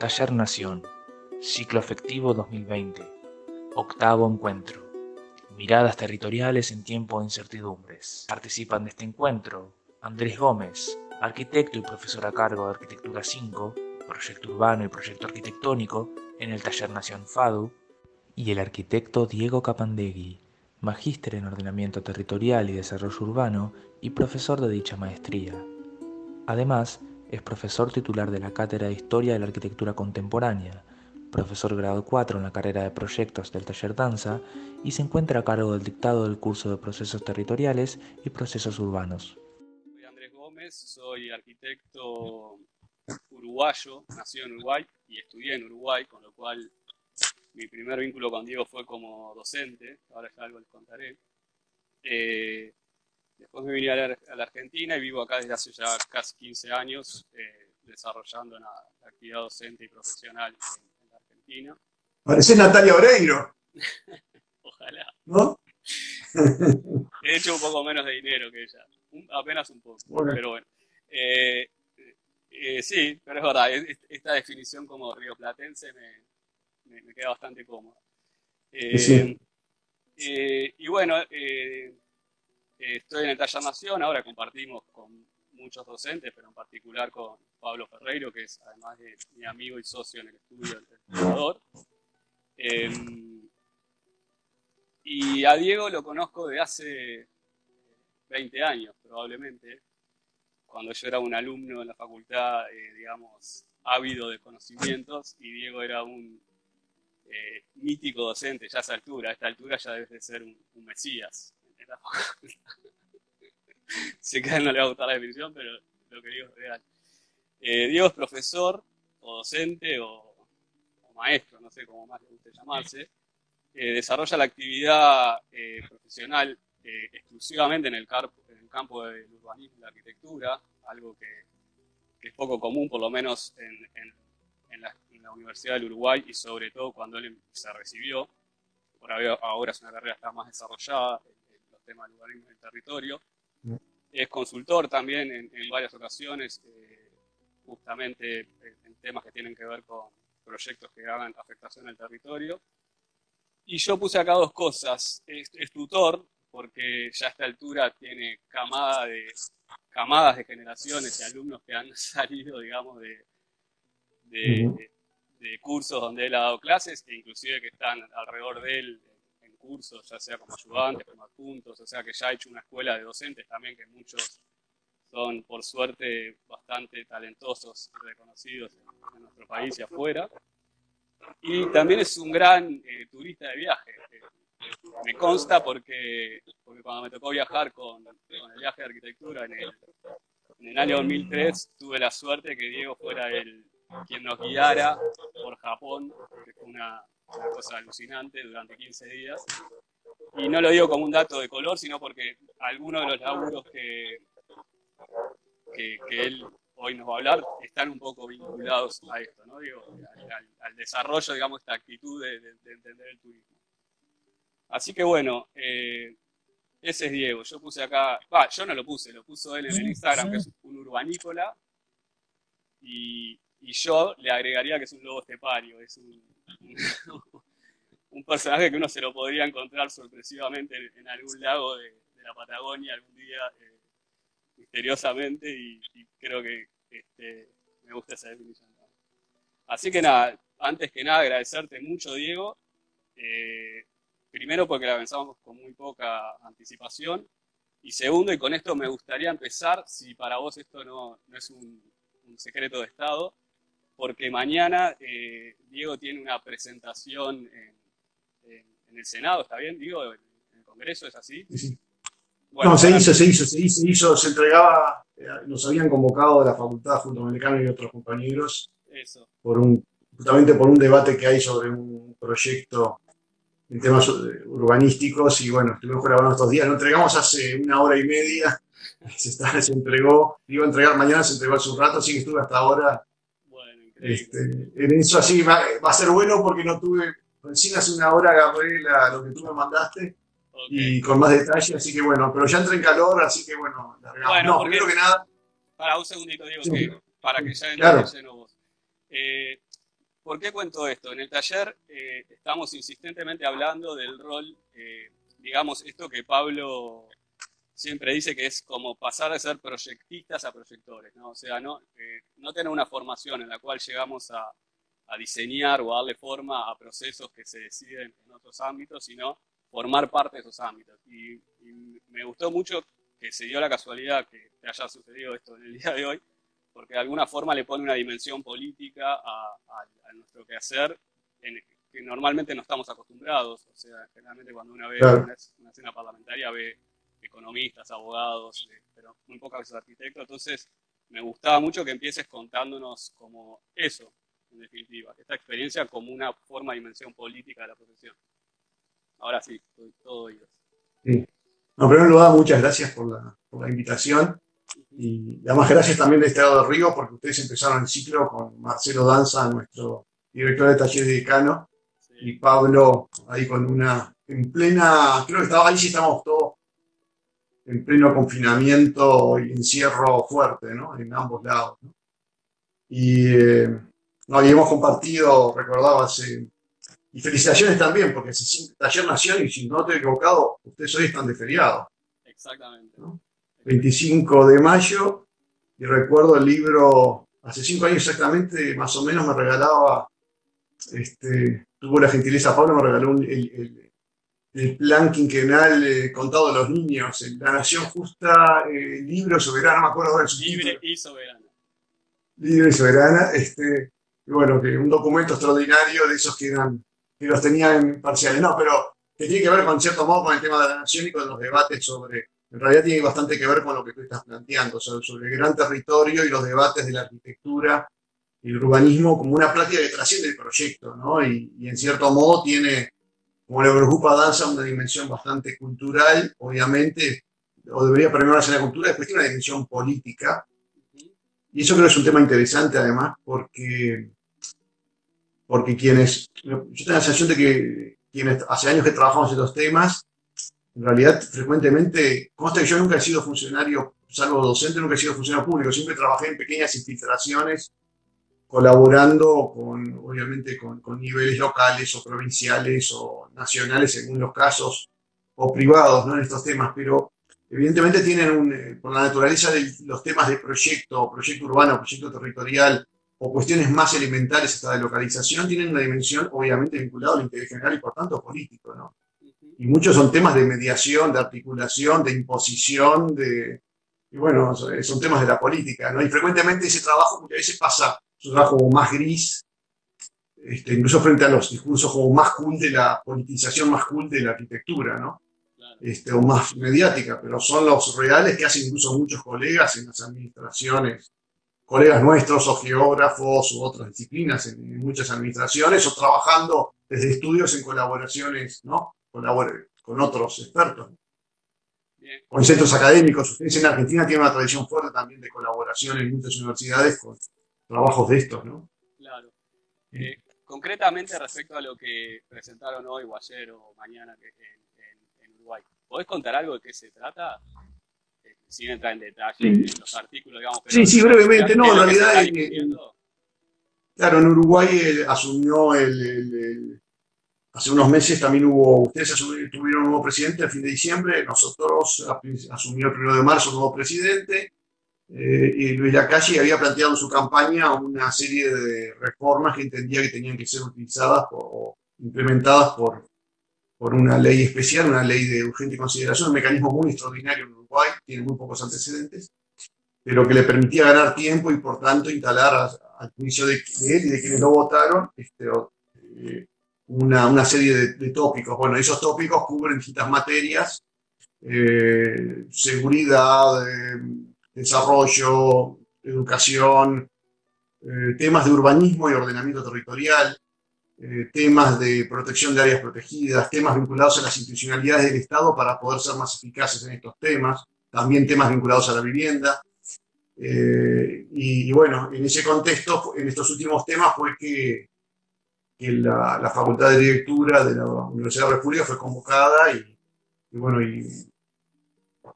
Taller Nación, Ciclo Afectivo 2020, Octavo Encuentro. Miradas territoriales en tiempo de incertidumbres. Participan de este encuentro Andrés Gómez, arquitecto y profesor a cargo de Arquitectura 5, Proyecto Urbano y Proyecto Arquitectónico en el Taller Nación FADU, y el arquitecto Diego Capandegui, magíster en Ordenamiento Territorial y Desarrollo Urbano y profesor de dicha maestría. Además, es profesor titular de la Cátedra de Historia de la Arquitectura Contemporánea, profesor grado 4 en la carrera de proyectos del taller Danza y se encuentra a cargo del dictado del curso de procesos territoriales y procesos urbanos. Soy Andrés Gómez, soy arquitecto uruguayo, nacido en Uruguay y estudié en Uruguay, con lo cual mi primer vínculo con Diego fue como docente, ahora ya algo les contaré. Eh, Después me vine a la, Argentina y vivo acá desde hace ya casi 15 años, eh, desarrollando una actividad docente y profesional en, la Argentina. Parece Natalia Oreiro. Ojalá. ¿No? He hecho un poco menos de dinero que ella, apenas un poco, pero bueno. Eh, eh, sí, pero es verdad, esta definición como rioplatense me, me, queda bastante cómoda. sí. y bueno, eh, estoy en el Taller Nación, ahora compartimos con muchos docentes, pero en particular con Pablo Ferreiro, que es además de mi amigo y socio en el estudio del Ecuador. Em, y a Diego lo conozco de hace 20 años, probablemente, cuando yo era un alumno en la facultad, eh, digamos, ávido de conocimientos, y Diego era un eh, mítico docente ya a esa altura. A esta altura ya debe de ser un mesías sé que a él no le va a gustar la definición, pero lo que digo es real. Eh, Diego es profesor, o docente, o, maestro, no sé cómo más le guste llamarse. Eh, desarrolla la actividad eh, profesional exclusivamente en el, campo del urbanismo y la arquitectura, algo que, es poco común, por lo menos en, la, Universidad del Uruguay y sobre todo cuando él se recibió. Por ahora es una carrera está más desarrollada tema del urbanismo del territorio. Mm. Es consultor también en, varias ocasiones, eh, justamente en temas que tienen que ver con proyectos que hagan afectación al territorio. Y yo puse acá dos cosas. Es, tutor, porque ya a esta altura tiene camada de, camadas de generaciones y alumnos que han salido, digamos, de, de, de cursos donde él ha dado clases, e inclusive que están alrededor de él cursos, ya sea como ayudantes, como adjuntos, o sea que ya ha hecho una escuela de docentes también, que muchos son por suerte bastante talentosos y reconocidos en, nuestro país y afuera. Y también es un gran eh, turista de viaje. Eh, me consta porque, porque cuando me tocó viajar con, el viaje de arquitectura en el, en el año 2003, tuve la suerte que Diego fuera el, quien nos guiara por Japón, que fue una, una cosa alucinante durante 15 días. Y no lo digo como un dato de color, sino porque algunos de los laburos que, que, él hoy nos va a hablar están un poco vinculados a esto, ¿no? Digo, al, desarrollo, digamos, esta actitud de, entender el turismo. Así que bueno, eh, ese es Diego. Yo puse acá, yo no lo puse, lo puso él en el Instagram, que es un urbanícola. Y, y yo le agregaría que es un lobo estepario, es un, un personaje que uno se lo podría encontrar sorpresivamente en, algún lago de, la Patagonia algún día, eh, misteriosamente, y, creo que este, me gusta esa definición. Así que nada, antes que nada agradecerte mucho, Diego. Eh, primero porque la pensamos con muy poca anticipación. Y segundo, y con esto me gustaría empezar, si para vos esto no, es un secreto de Estado, porque mañana eh, Diego tiene una presentación en, el Senado, ¿está bien? Digo, en el Congreso, ¿es así? Sí. no, se hizo, se hizo, se hizo, se hizo, se entregaba, eh, nos habían convocado de la facultad junto con y otros compañeros, Eso. Por un, justamente por un debate que hay sobre un proyecto en temas urbanísticos y bueno, estuvimos grabando estos días, lo entregamos hace una hora y media, se, se entregó, iba a entregar mañana, se entregó hace un rato, así que estuve hasta ahora este, en eso así va, a ser bueno porque no tuve, recién hace una hora agarré lo que tú me mandaste y con más detalle, así que bueno, pero ya entré en calor, así que bueno, Bueno, no, primero que nada. Para un segundito, digo, que, para que ya entre vos. Eh, ¿Por qué cuento esto? En el taller eh, estamos insistentemente hablando del rol, eh, digamos, esto que Pablo siempre dice que es como pasar de ser proyectistas a proyectores, ¿no? O sea, no, eh, no tener una formación en la cual llegamos a, a, diseñar o a darle forma a procesos que se deciden en otros ámbitos, sino formar parte de esos ámbitos. Y, y me gustó mucho que se dio la casualidad que haya sucedido esto en el día de hoy, porque de alguna forma le pone una dimensión política a, a, nuestro quehacer en, que normalmente no estamos acostumbrados. O sea, generalmente cuando uno ve claro. una, una, escena parlamentaria ve economistas, abogados, pero muy pocas veces arquitectos. Entonces, me gustaba mucho que empieces contándonos como eso, en definitiva, esta experiencia como una forma de dimensión política de la profesión. Ahora sí, estoy todo oídos. Sí. No, primero lugar, muchas gracias por la, por la invitación. Y además gracias también de lado del río, porque ustedes empezaron el ciclo con Marcelo Danza, nuestro director de taller de decano, sí. y Pablo ahí con una, en plena, creo que estaba ahí sí estamos todos en pleno confinamiento y encierro fuerte, ¿no? En ambos lados. ¿no? Y eh, no, habíamos compartido, recordaba hace, y felicitaciones también, porque si taller nació y si no estoy equivocado, ustedes hoy están de feriado. Exactamente. ¿no? 25 de mayo, y recuerdo el libro, hace cinco años exactamente, más o menos me regalaba, este, tuvo la gentileza, Pablo me regaló un, el, el, el, plan quinquenal eh, contado a los niños, La Nación Justa, eh, libro soberano, no me acuerdo de su Libre y soberana. Libre y soberana, este, bueno, que un documento extraordinario de esos que eran, que los tenían parciales, no, pero que tiene que ver con cierto modo con el tema de la nación y con los debates sobre en realidad tiene bastante que ver con lo que tú estás planteando, sobre, sobre el gran territorio y los debates de la arquitectura y el urbanismo como una práctica que trasciende el proyecto, ¿no? Y, y en cierto modo tiene, como le preocupa a Danza, una dimensión bastante cultural, obviamente, o debería primarse la cultura, después tiene una dimensión política. Y eso creo que es un tema interesante además, porque, porque quienes, yo tengo la sensación de que quienes hace años que trabajamos en estos temas, en realidad frecuentemente, consta que yo nunca he sido funcionario, salvo docente, nunca he sido funcionario público, siempre trabajé en pequeñas infiltraciones, colaborando con, obviamente, con, niveles locales o provinciales o nacionales, según los casos, o privados, ¿no? En estos temas, pero evidentemente tienen un, eh, por la naturaleza de los temas de proyecto, proyecto urbano, proyecto territorial, o cuestiones más elementales hasta de localización, tienen una dimensión obviamente vinculada al interés general y por tanto político, ¿no? y muchos son temas de mediación, de articulación, de imposición, de, y bueno, son temas de la política, ¿no? Y frecuentemente ese trabajo muchas veces pasa, es un trabajo más gris, este, incluso frente a los discursos como más cool de la politización, más cool de la arquitectura, ¿no? Este, o más mediática, pero son los reales que hacen incluso muchos colegas en las administraciones, colegas nuestros o geógrafos u otras disciplinas en, en muchas administraciones o trabajando desde estudios en colaboraciones, ¿no? con otros expertos. Bien. Con centros académicos. Ustedes en Argentina tienen una tradición fuerte también de colaboración en muchas universidades con trabajos de estos, ¿no? Claro. Eh, concretamente respecto a lo que presentaron hoy o ayer o mañana en, en, en Uruguay, ¿podés contar algo de qué se trata? Eh, sin entrar en detalle sí. en los artículos, digamos. sí, sí, brevemente. No, en realidad, claro, en Uruguay eh, asumió el, el, el Hace unos meses también hubo, ustedes tuvieron un nuevo presidente a fin de diciembre, nosotros asumió el primero de marzo un nuevo presidente, eh, y Luis Lacalle había planteado en su campaña una serie de reformas que entendía que tenían que ser utilizadas o implementadas por, por una ley especial, una ley de urgente consideración, un mecanismo muy extraordinario en Uruguay, tiene muy pocos antecedentes, pero que le permitía ganar tiempo y por tanto instalar al juicio de, de, él y de quienes lo votaron este, eh, una, una serie de, de, tópicos. Bueno, esos tópicos cubren distintas materias, eh, seguridad, eh, desarrollo, educación, eh, temas de urbanismo y ordenamiento territorial, eh, temas de protección de áreas protegidas, temas vinculados a las institucionalidades del Estado para poder ser más eficaces en estos temas, también temas vinculados a la vivienda. Eh, y, bueno, en ese contexto, en estos últimos temas fue que la, la, Facultad de Arquitectura de la Universidad de República fue convocada y bueno, y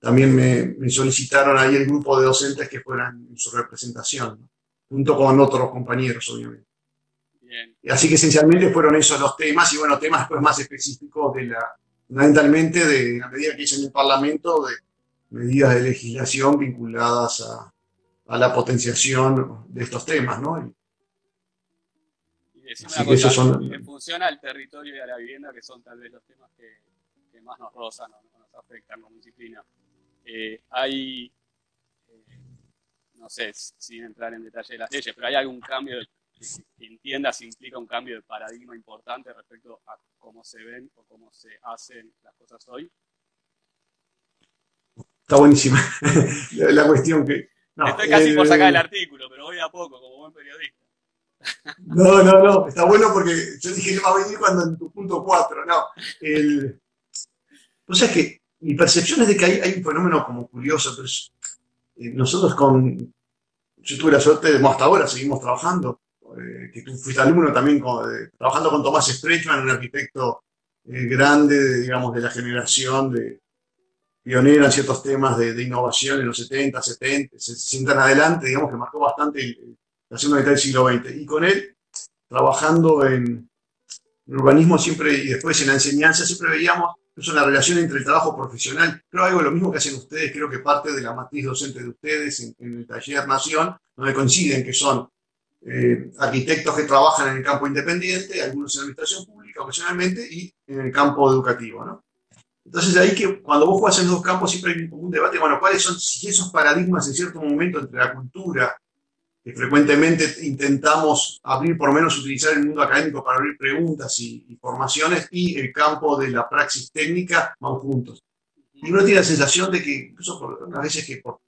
también me, me, solicitaron ahí el grupo de docentes que fueran en su representación, ¿no? junto con otros compañeros, obviamente. Así que esencialmente fueron esos los temas y bueno, temas después más específicos de la, fundamentalmente de la medida que hice en el Parlamento, de medidas de legislación vinculadas a, a la potenciación de estos temas, ¿no? Y, Así que son... en función al territorio y a la vivienda, que son tal vez los temas que, que más nos rozan o nos afectan como disciplina. Eh, hay, eh, no sé, sin entrar en detalle de las leyes, pero hay algún cambio que entiendas implica un cambio de paradigma importante respecto a cómo se ven o cómo se hacen las cosas hoy. Está buenísima la, cuestión que... Estoy casi por sacar el artículo, pero voy a poco, como buen periodista. No, no, no, está bueno porque yo dije que va a venir cuando en tu punto 4, no. El, o sea que mi percepción es de que hay, un fenómeno como curioso, pero eh, nosotros con, yo tuve la suerte, de, hasta ahora seguimos trabajando, eh, tú fuiste alumno también trabajando con Tomás Strechman, un arquitecto eh, grande, digamos, de la generación de pionero en ciertos temas de, innovación en los 70, 70, 60 en adelante, digamos que marcó bastante la segunda mitad del siglo XX. Y con él, trabajando en, en urbanismo siempre y después en la enseñanza, siempre veíamos es una relación entre el trabajo profesional. Creo algo lo mismo que hacen ustedes, creo que parte de la matriz docente de ustedes en, el taller Nación, donde coinciden que son eh, arquitectos que trabajan en el campo independiente, algunos en administración pública ocasionalmente y en el campo educativo. ¿no? Entonces ahí que cuando vos jugás en los dos campos siempre hay un debate, bueno, ¿cuáles son esos paradigmas en cierto momento entre la cultura que frecuentemente intentamos abrir, por lo menos utilizar el mundo académico para abrir preguntas y, formaciones, y el campo de la praxis técnica van juntos. Y uno tiene la sensación de que, incluso por veces que por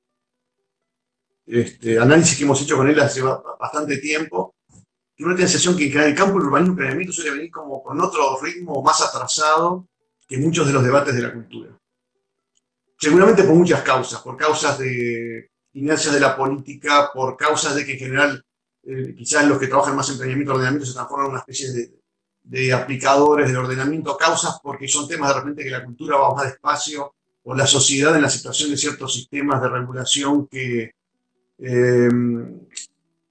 este, análisis que hemos hecho con él hace bastante tiempo, uno tiene la sensación que en el campo del urbanismo y planeamiento suele venir como con otro ritmo más atrasado que muchos de los debates de la cultura. Seguramente por muchas causas, por causas de inercias de la política por causas de que en general eh, quizás los que trabajan más en planeamiento y ordenamiento se transforman en una especie de, de, aplicadores del ordenamiento, causas porque son temas de repente que la cultura va más despacio o la sociedad en la situación de ciertos sistemas de regulación que, eh,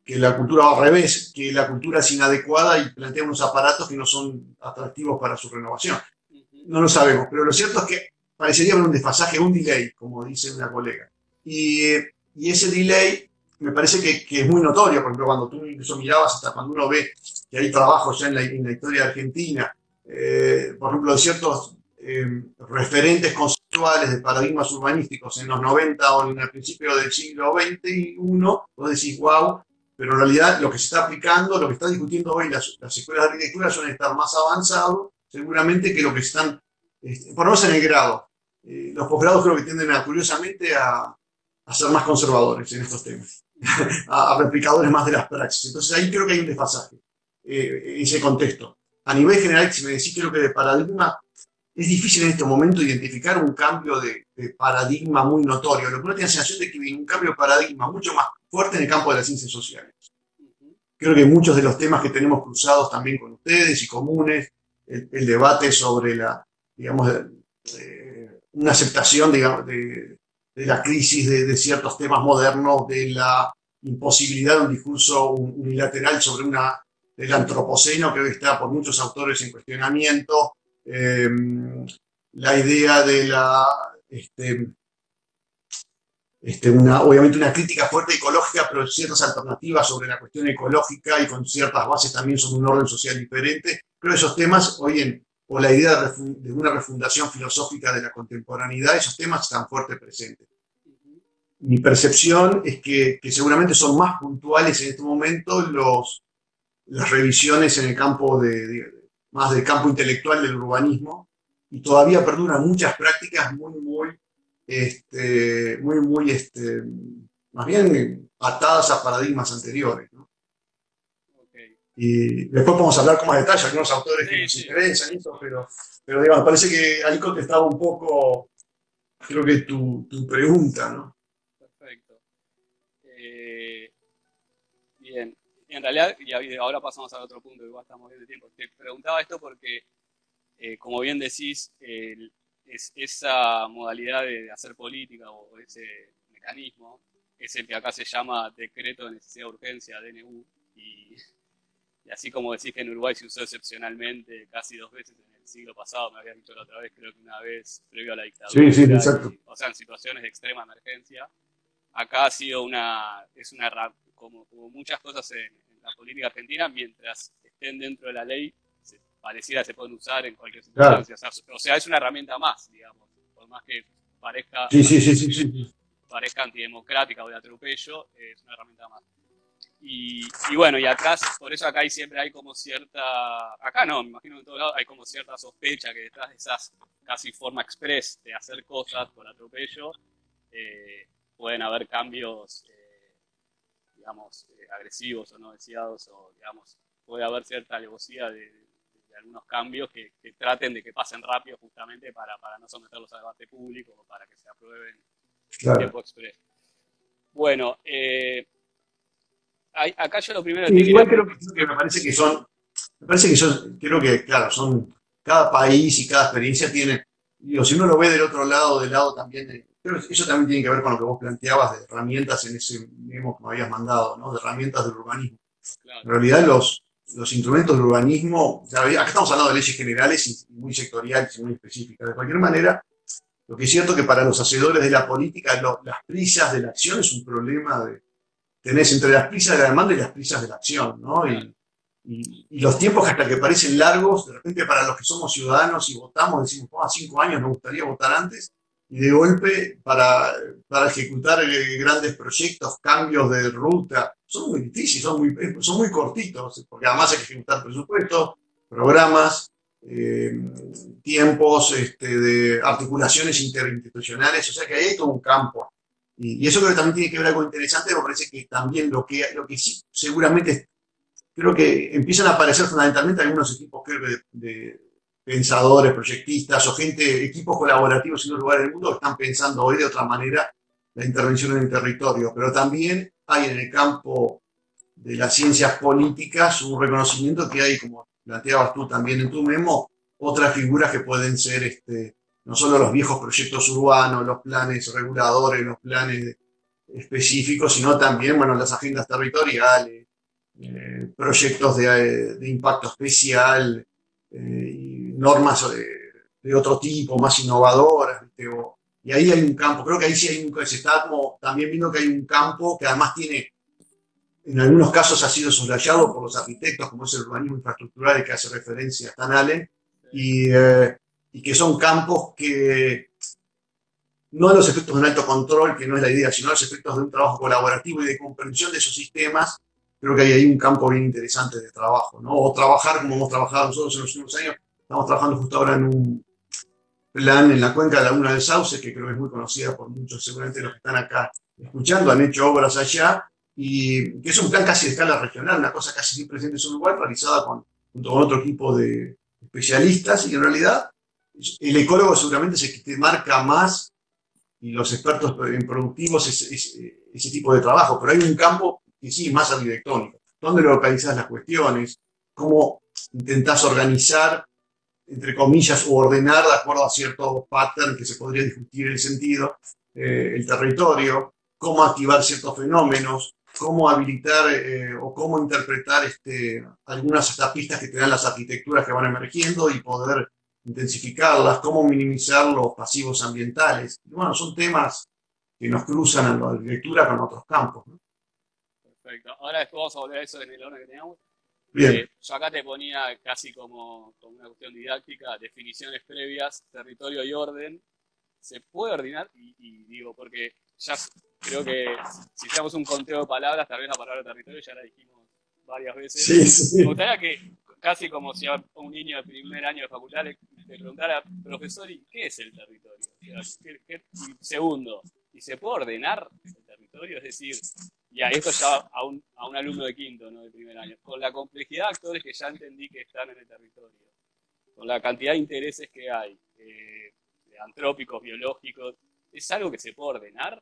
que la cultura va al revés, que la cultura es inadecuada y plantea unos aparatos que no son atractivos para su renovación. No lo sabemos, pero lo cierto es que parecería haber un desfasaje, un delay, como dice una colega. Y y ese delay me parece que, es muy notorio, por ejemplo, cuando tú incluso mirabas hasta cuando uno ve que hay trabajos ya en la, historia Argentina, eh, por ejemplo, de ciertos eh, referentes conceptuales de paradigmas urbanísticos en los 90 o en el principio del siglo XXI, vos decís, wow, pero en realidad lo que se está aplicando, lo que está discutiendo hoy las, las escuelas de arquitectura suelen estar más avanzados, seguramente que lo que están, este, por lo menos en el grado. Eh, los posgrados creo que tienden a, curiosamente a, a ser más conservadores en estos temas, a, replicadores más de las praxis. Entonces ahí creo que hay un desfasaje eh, en ese contexto. A nivel general, si me decís, creo que de paradigma, es difícil en este momento identificar un cambio de, paradigma muy notorio. Lo que uno tiene la sensación de que hay un cambio de paradigma mucho más fuerte en el campo de las ciencias sociales. Creo que muchos de los temas que tenemos cruzados también con ustedes y comunes, el, debate sobre la, digamos, eh, una aceptación, digamos, de, de la crisis de, ciertos temas modernos, de la imposibilidad de un discurso unilateral sobre una, el antropoceno, que hoy está por muchos autores en cuestionamiento, em, la idea de la, este, este, una, obviamente una crítica fuerte ecológica, pero ciertas alternativas sobre la cuestión ecológica y con ciertas bases también sobre un orden social diferente. Creo que esos temas hoy en, o la idea de una refundación filosófica de la contemporaneidad, esos temas están fuerte presentes. Mi percepción es que, seguramente son más puntuales en este momento las revisiones en el campo más del campo intelectual del urbanismo y todavía perduran muchas prácticas muy, muy, este, muy, muy, este, más bien atadas a paradigmas anteriores. Y después podemos hablar con más detalle, algunos autores que nos interesan, pero, pero digamos, parece que ahí contestaba un poco, creo que tu, tu pregunta, ¿no? Perfecto. Eh, bien, en realidad, y ahora pasamos al otro punto, igual estamos bien de tiempo. Te preguntaba esto porque, eh, como bien decís, es, esa modalidad de hacer política o ese mecanismo es el que acá se llama decreto de necesidad de urgencia, DNU, y Y así como decís que en Uruguay se usó excepcionalmente casi dos veces en el siglo pasado, me habías dicho la otra vez, creo que una vez previo a la dictadura. Sí, sí, exacto. o sea, en situaciones de extrema emergencia. Acá ha sido una, es una, como, como muchas cosas en, la política argentina, mientras estén dentro de la ley, se, pareciera se pueden usar en cualquier circunstancia. O, sea, es una herramienta más, digamos, por más que parezca, sí, sí, sí, parezca antidemocrática o de atropello, es una herramienta más. Y, bueno, y acá, por eso acá hay siempre hay como cierta, acá no, me imagino que en todos lados hay como cierta sospecha que detrás de esas casi forma express de hacer cosas por atropello, eh, pueden haber cambios, eh, digamos, eh, agresivos o no deseados, o digamos, puede haber cierta alevosía de, algunos cambios que, traten de que pasen rápido justamente para, para no someterlos a debate público o para que se aprueben en tiempo express. Bueno, eh, acá yo lo primero que Igual creo que, me parece que son, me parece que son, creo que, claro, son, cada país y cada experiencia tiene, digo, si uno lo ve del otro lado, del lado también, de, pero eso también tiene que ver con lo que vos planteabas de herramientas en ese memo que me habías mandado, ¿no? De herramientas del urbanismo. En realidad los, los instrumentos del urbanismo, acá estamos hablando de leyes generales y muy sectoriales y muy específicas. De cualquier manera, lo que es cierto que para los hacedores de la política, las prisas de la acción es un problema de, tenés entre las prisas de la demanda y las prisas de la acción, ¿no? Y, los tiempos hasta que parecen largos, de repente para los que somos ciudadanos y votamos, decimos, oh, a cinco años me gustaría votar antes, y de golpe para, para ejecutar eh, grandes proyectos, cambios de ruta, son muy difíciles, son muy, son muy cortitos, porque además hay que ejecutar presupuestos, programas, eh, tiempos este, de articulaciones interinstitucionales, o sea que ahí hay todo un campo. Y, eso creo que también tiene que ver algo interesante, me parece que también lo que, lo que sí, seguramente, creo que empiezan a aparecer fundamentalmente algunos equipos de, pensadores, proyectistas o gente, equipos colaborativos en un lugar del mundo que están pensando hoy de otra manera la intervención en el territorio, pero también hay en el campo de las ciencias políticas un reconocimiento que hay, como planteabas tú también en tu memo, otras figuras que pueden ser este, no solo los viejos proyectos urbanos, los planes reguladores, los planes específicos, sino también bueno, las agendas territoriales, eh, proyectos de, impacto especial, eh, y normas de, otro tipo, más innovadoras. y ahí hay un campo, creo que ahí sí hay un, se está también viendo que hay un campo que además tiene, en algunos casos ha sido subrayado por los arquitectos, como es el urbanismo infraestructural que hace referencia a Stan Allen, y eh, y que son campos que no los efectos de un alto control, que no es la idea, sino los efectos de un trabajo colaborativo y de comprensión de esos sistemas, creo que hay ahí un campo bien interesante de trabajo, ¿no? O trabajar como hemos trabajado nosotros en los últimos años, estamos trabajando justo ahora en un plan en la cuenca de la Laguna del Sauce, que creo que es muy conocida por muchos, seguramente los que están acá escuchando, han hecho obras allá, y que es un plan casi de escala regional, una cosa casi siempre presente en su lugar, realizada con, junto con otro equipo de especialistas, y en realidad el ecólogo seguramente es el que te marca más y los expertos en productivos es, ese tipo de trabajo, pero hay un campo que sí más arquitectónico. ¿Dónde localizas las cuestiones? ¿Cómo intentás organizar, entre comillas, o ordenar de acuerdo a cierto pattern que se podría discutir el sentido, eh, el territorio? ¿Cómo activar ciertos fenómenos? cómo habilitar eh, o cómo interpretar este, algunas hasta pistas que te dan las arquitecturas que van emergiendo y poder intensificarlas, cómo minimizar los pasivos ambientales. bueno, son temas que nos cruzan en la arquitectura con otros campos. Perfecto. Ahora después vamos a volver a eso en el orden que teníamos. Bien. Eh, yo acá te ponía casi como, como, una cuestión didáctica, definiciones previas, territorio y orden. ¿Se puede ordenar? Y, digo, porque ya creo que si hiciéramos un conteo de palabras, tal vez la palabra territorio ya la dijimos varias veces. Sí, sí. Me gustaría que, casi como si a un niño de primer año de facultad le de preguntar al profesor, ¿y qué es el territorio? segundo, ¿y se puede ordenar el territorio? Es decir, ya esto ya a un, a un alumno de quinto, no de primer año, con la complejidad de actores que ya entendí que están en el territorio, con la cantidad de intereses que hay, eh, antrópicos, biológicos, ¿es algo que se puede ordenar?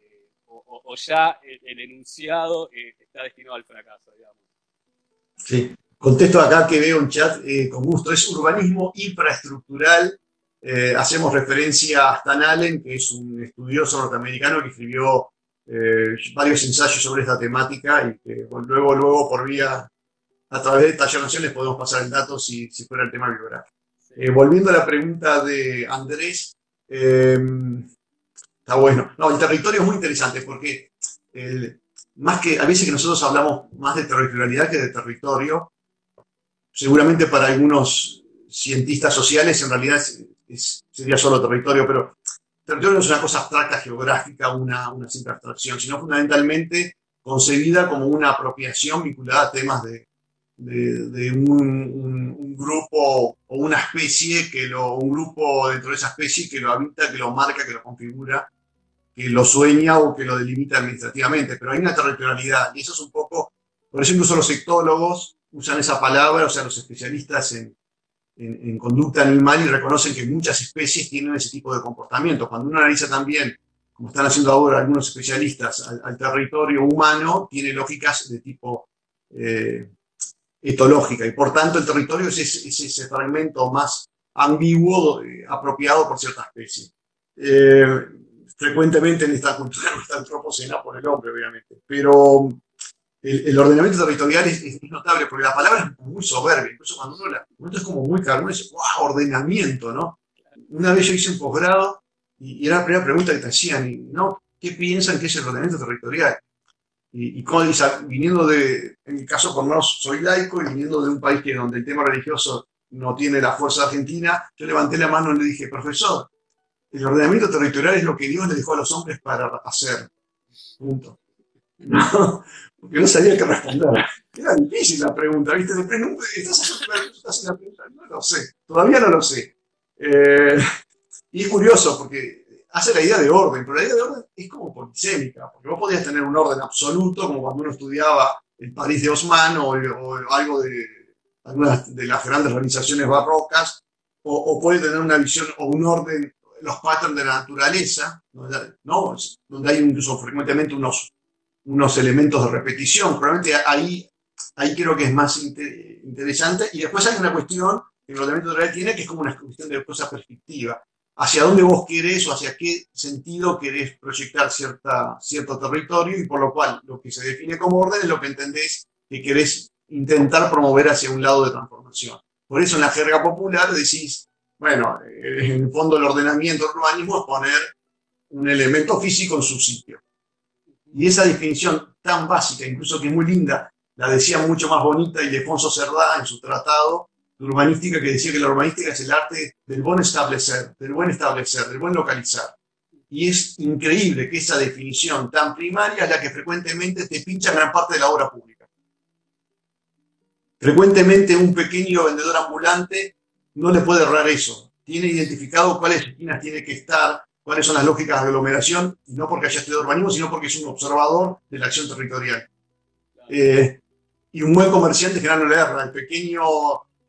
Eh, o, ya el, enunciado eh, está destinado al fracaso, digamos? Sí, Contesto acá que veo un chat eh, con gusto. Es urbanismo infraestructural. Eh, hacemos referencia a Stan Allen, que es un estudioso norteamericano que escribió eh, varios ensayos sobre esta temática y que luego, luego por vía a través de Taller Naciones podemos pasar el dato si, fuera el tema biográfico. Eh, volviendo a la pregunta de Andrés, eh, está bueno. No, el territorio es muy interesante porque más que a veces que nosotros hablamos más de territorialidad que de territorio, seguramente para algunos cientistas sociales en realidad sería solo territorio, pero territorio no es una cosa abstracta geográfica, una, una simple abstracción, sino fundamentalmente concebida como una apropiación vinculada a temas de, de, un, grupo o una especie, que lo, un grupo dentro de esa especie que lo habita, que lo marca, que lo configura, que lo sueña o que lo delimita administrativamente. Pero hay una territorialidad y eso es un poco, por eso incluso los sectólogos usan esa palabra, o sea, los especialistas en, conducta animal y reconocen que muchas especies tienen ese tipo de comportamiento. Cuando uno analiza también, como están haciendo ahora algunos especialistas, al, territorio humano, tiene lógicas de tipo eh, etológica y por tanto el territorio es ese, fragmento más ambiguo eh, apropiado por cierta especie. Eh, frecuentemente en esta cultura no está antropocena por el hombre, obviamente, pero el, ordenamiento territorial es, notable porque la palabra es muy soberbia, incluso cuando uno la es como muy caro, uno dice, wow, ordenamiento, ¿no? Una vez yo hice un posgrado y, era la primera pregunta que te hacían, ¿no? ¿Qué piensan que es el ordenamiento territorial? Y, y como, viniendo de, en mi caso por menos soy laico y viniendo de un país que donde el tema religioso no tiene la fuerza argentina, yo levanté la mano y le dije, profesor, el ordenamiento territorial es lo que Dios le dejó a los hombres para hacer. Punto. No, porque no sabía qué responder. Era difícil la pregunta, ¿viste? ¿estás haciendo la pregunta? No lo sé, todavía no lo sé. Eh, y es curioso porque hace la idea de orden, pero la idea de orden es como polisémica, porque vos podías tener un orden absoluto, como cuando uno estudiaba el París de Osman o, algo de algunas de las grandes organizaciones barrocas, o, o puede tener una visión o un orden, los patrones de la naturaleza, ¿no? donde hay incluso frecuentemente unos unos elementos de repetición. Probablemente ahí, ahí creo que es más interesante. Y después hay una cuestión que el ordenamiento real tiene, que es como una cuestión de cosa perspectiva. Hacia dónde vos querés o hacia qué sentido querés proyectar cierta, cierto territorio y por lo cual lo que se define como orden es lo que entendés que querés intentar promover hacia un lado de transformación. Por eso en la jerga popular decís, bueno, en el fondo el ordenamiento urbanismo es poner un elemento físico en su sitio. Y esa definición tan básica, incluso que muy linda, la decía mucho más bonita Ildefonso Cerdá en su tratado de urbanística, que decía que la urbanística es el arte del buen establecer, del buen establecer, del buen localizar. Y es increíble que esa definición tan primaria es la que frecuentemente te pincha gran parte de la obra pública. Frecuentemente un pequeño vendedor ambulante no le puede errar eso. Tiene identificado cuáles esquinas tiene que estar, cuáles son las lógicas de aglomeración, no porque haya estudiado urbanismo, sino porque es un observador de la acción territorial. Eh, y un buen comerciante en general no erra. El pequeño,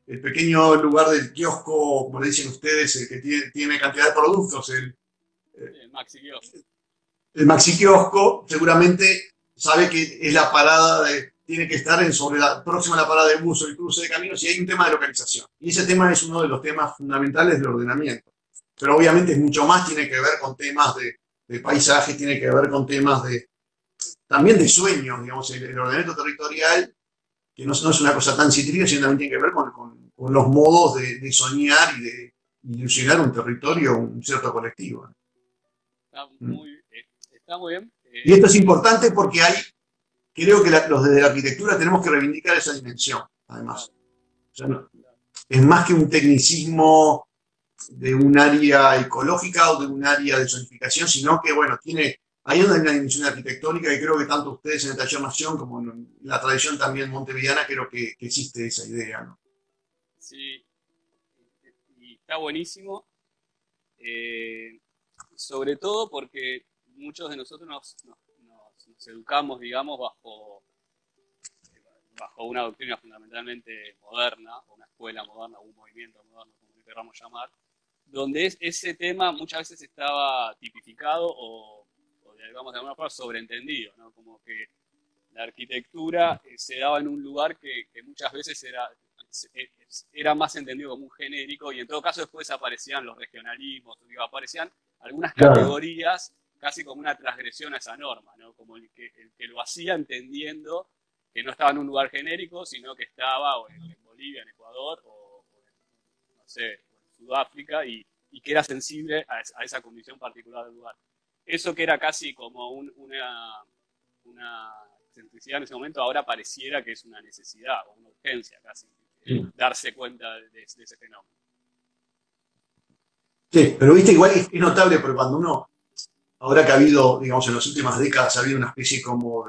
el pequeño lugar del kiosco, como le dicen ustedes, el que tiene, cantidad de productos, el, el maxi kiosco. El maxi kiosco seguramente sabe que es la parada de, tiene que estar en sobre la próxima a la parada de bus o el cruce de caminos y hay un tema de localización. Y ese tema es uno de los temas fundamentales del ordenamiento pero obviamente es mucho más, tiene que ver con temas de, de paisaje, tiene que ver con temas de también de sueños, digamos, el, ordenamiento territorial, que no, no, es una cosa tan cítrica, sino también tiene que ver con, con, los modos de, de, soñar y de ilusionar un territorio, un cierto colectivo. Está muy, está muy bien. Y esto es importante porque hay, creo que los de la arquitectura tenemos que reivindicar esa dimensión, además. es más que un tecnicismo de un área ecológica o de un área de zonificación, sino que, bueno, tiene, hay una dimensión arquitectónica y creo que tanto ustedes en el taller Nación como en la tradición también montevideana, creo que, existe esa idea. Sí, y está buenísimo, eh, sobre todo porque muchos de nosotros nos, educamos, digamos, bajo bajo una doctrina fundamentalmente moderna, una escuela moderna, un movimiento moderno, como queramos llamar, donde ese tema muchas veces estaba tipificado o, digamos de alguna forma sobreentendido, ¿no? como que la arquitectura eh, se daba en un lugar que, muchas veces era, eh, era más entendido como un genérico y en todo caso después aparecían los regionalismos, aparecían algunas categorías casi como una transgresión a esa norma, ¿no? como el que, el que lo hacía entendiendo que no estaba en un lugar genérico, sino que estaba o en, Bolivia, en Ecuador, o, en, no sé, Sudáfrica, y, que era sensible a, esa condición particular del lugar. Eso que era casi como una, una excentricidad en ese momento, ahora pareciera que es una necesidad o una urgencia casi, darse cuenta de, ese fenómeno. Sí, pero viste, igual es, notable porque cuando uno, ahora que ha habido, digamos, en las últimas décadas ha habido una especie como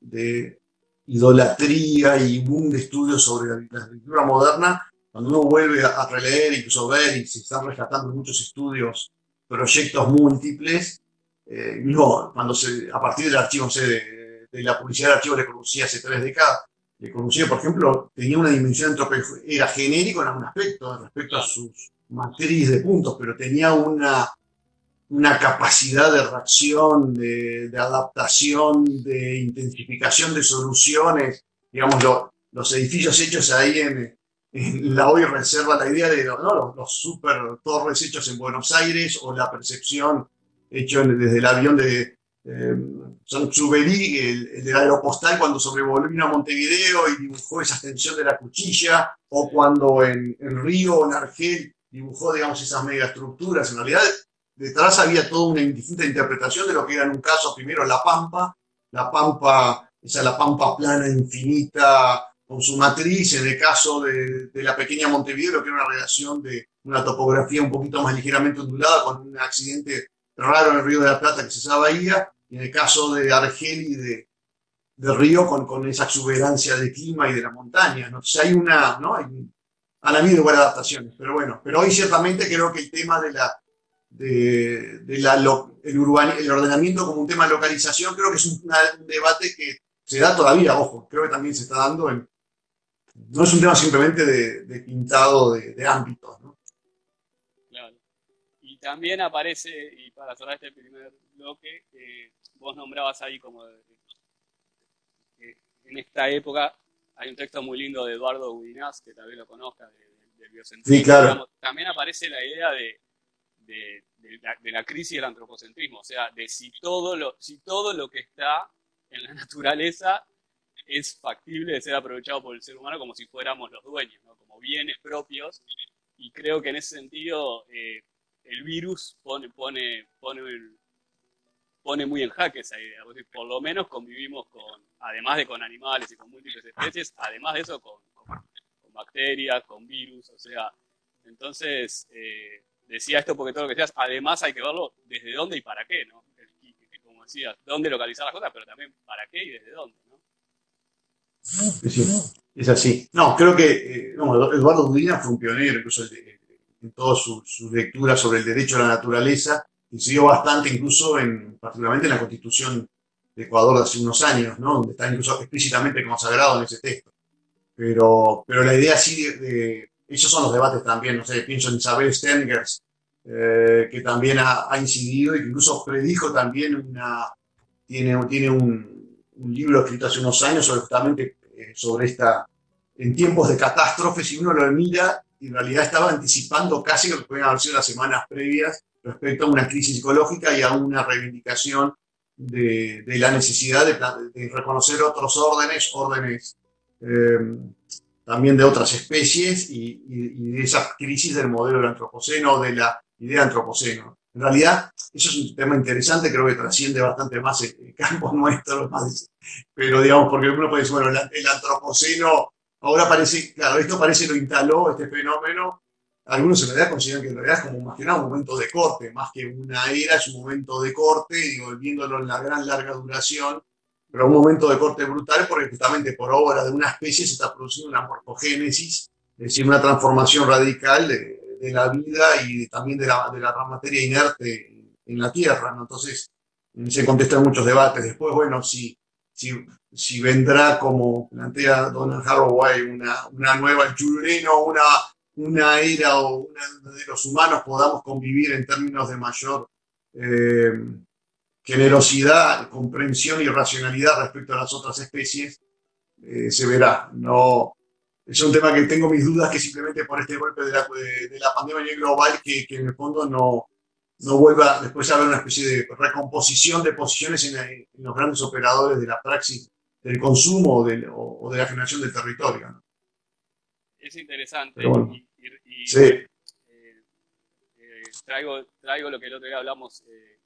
de idolatría y boom de estudios sobre la, escritura moderna, cuando uno vuelve a, releer, incluso ver, y se están rescatando muchos estudios, proyectos múltiples, eh, cuando se, a partir del archivo, de, la publicidad del archivo de Corbusier hace tres décadas, Le Corbusier, por ejemplo, tenía una dimensión era genérico en algún aspecto, respecto a sus matriz de puntos, pero tenía una una capacidad de reacción, de, adaptación, de intensificación de soluciones. Digamos, los edificios hechos ahí en, la hoy reserva la idea de los, super torres hechos en Buenos Aires o la percepción hecho desde el avión de eh, Sanzuberi, el, aeropostal, cuando sobrevolvió a Montevideo y dibujó esa extensión de la cuchilla, o cuando en, en Río o en Argel dibujó, digamos, esas megaestructuras. En realidad, detrás había toda una distinta interpretación de lo que era en un caso, primero la pampa, la pampa, esa la pampa plana infinita con su matriz, en el caso de, la pequeña Montevideo, que era una relación de una topografía un poquito más ligeramente ondulada, con un accidente raro en el Río de la Plata que se esa bahía, y en el caso de Argel y de, de Río, con, con, esa exuberancia de clima y de la montaña. ¿no? Entonces hay una, ¿no? Hay, han habido buenas adaptaciones, pero bueno, pero hoy ciertamente creo que el tema de la, de, la, el, el, ordenamiento como un tema de localización, creo que es un, debate que se da todavía, ojo, creo que también se está dando en... No es un tema simplemente de, pintado de, ámbitos, ¿no? Claro. Y también aparece, y para cerrar este primer bloque, vos nombrabas ahí como en esta época hay un texto muy lindo de Eduardo Udinaz, que tal vez lo conozca, del biocentrismo. Sí, claro. también aparece la idea de, de, la, crisis del antropocentrismo, o sea, de si todo, lo, si todo lo que está en la naturaleza es factible de ser aprovechado por el ser humano como si fuéramos los dueños, como bienes propios. Y creo que en ese sentido eh, el virus pone, pone, pone, pone muy en jaque esa idea. Por lo menos convivimos con, además de con animales y con múltiples especies, además de eso con, bacterias, con virus, o sea, entonces eh, decía esto porque todo lo que decías, además hay que verlo desde dónde y para qué, ¿no? Como decías, dónde localizar las cosas, pero también para qué y desde dónde, ¿no? Es así. No, creo que eh, Eduardo Dudina fue un pionero, incluso en todas sus lecturas sobre el derecho a la naturaleza, incidió bastante incluso en, particularmente en la constitución de Ecuador de hace unos años, ¿no? donde está incluso explícitamente consagrado en ese texto. Pero, pero la idea sí de esos son los debates también, no sé, pienso en Isabel Stengers, eh, que también ha, incidido y que incluso predijo también una, tiene, tiene un, un libro escrito hace unos años sobre justamente eh, sobre esta, en tiempos de catástrofes, si uno lo mira, en realidad estaba anticipando casi lo que pueden haber sido las semanas previas respecto a una crisis psicológica y a una reivindicación de, la necesidad de, reconocer otros órdenes, órdenes eh, también de otras especies y, de esa crisis del modelo del antropoceno, de la idea antropoceno. En realidad, eso es un tema interesante, creo que trasciende bastante más el, campo nuestro, pero digamos, porque uno puede decir, bueno, el, antropoceno ahora parece, claro, esto parece lo instaló, este fenómeno, algunos en realidad consideran que en realidad es como más que un momento de corte, más que una era, es un momento de corte, digo, viéndolo en la gran larga duración, pero un momento de corte brutal porque justamente por obra de una especie se está produciendo una morfogénesis, es decir, una transformación radical de, la vida y también de la, de la materia inerte en la Tierra. Entonces, se contestan muchos debates. Después, bueno, si, si, vendrá, como plantea Donald Haraway, una, una nueva chureno, una, una era o una, de los humanos podamos convivir en términos de mayor eh, generosidad, comprensión y racionalidad respecto a las otras especies, eh, se verá. No, es un tema que tengo mis dudas que simplemente por este golpe de la, de, la pandemia global que, que, en el fondo no, no vuelva después a haber una especie de recomposición de posiciones en, los grandes operadores de la praxis del consumo o de, o, de, la generación del territorio. Es interesante. Y, sí. Eh, eh, traigo, traigo lo que el otro día hablamos eh,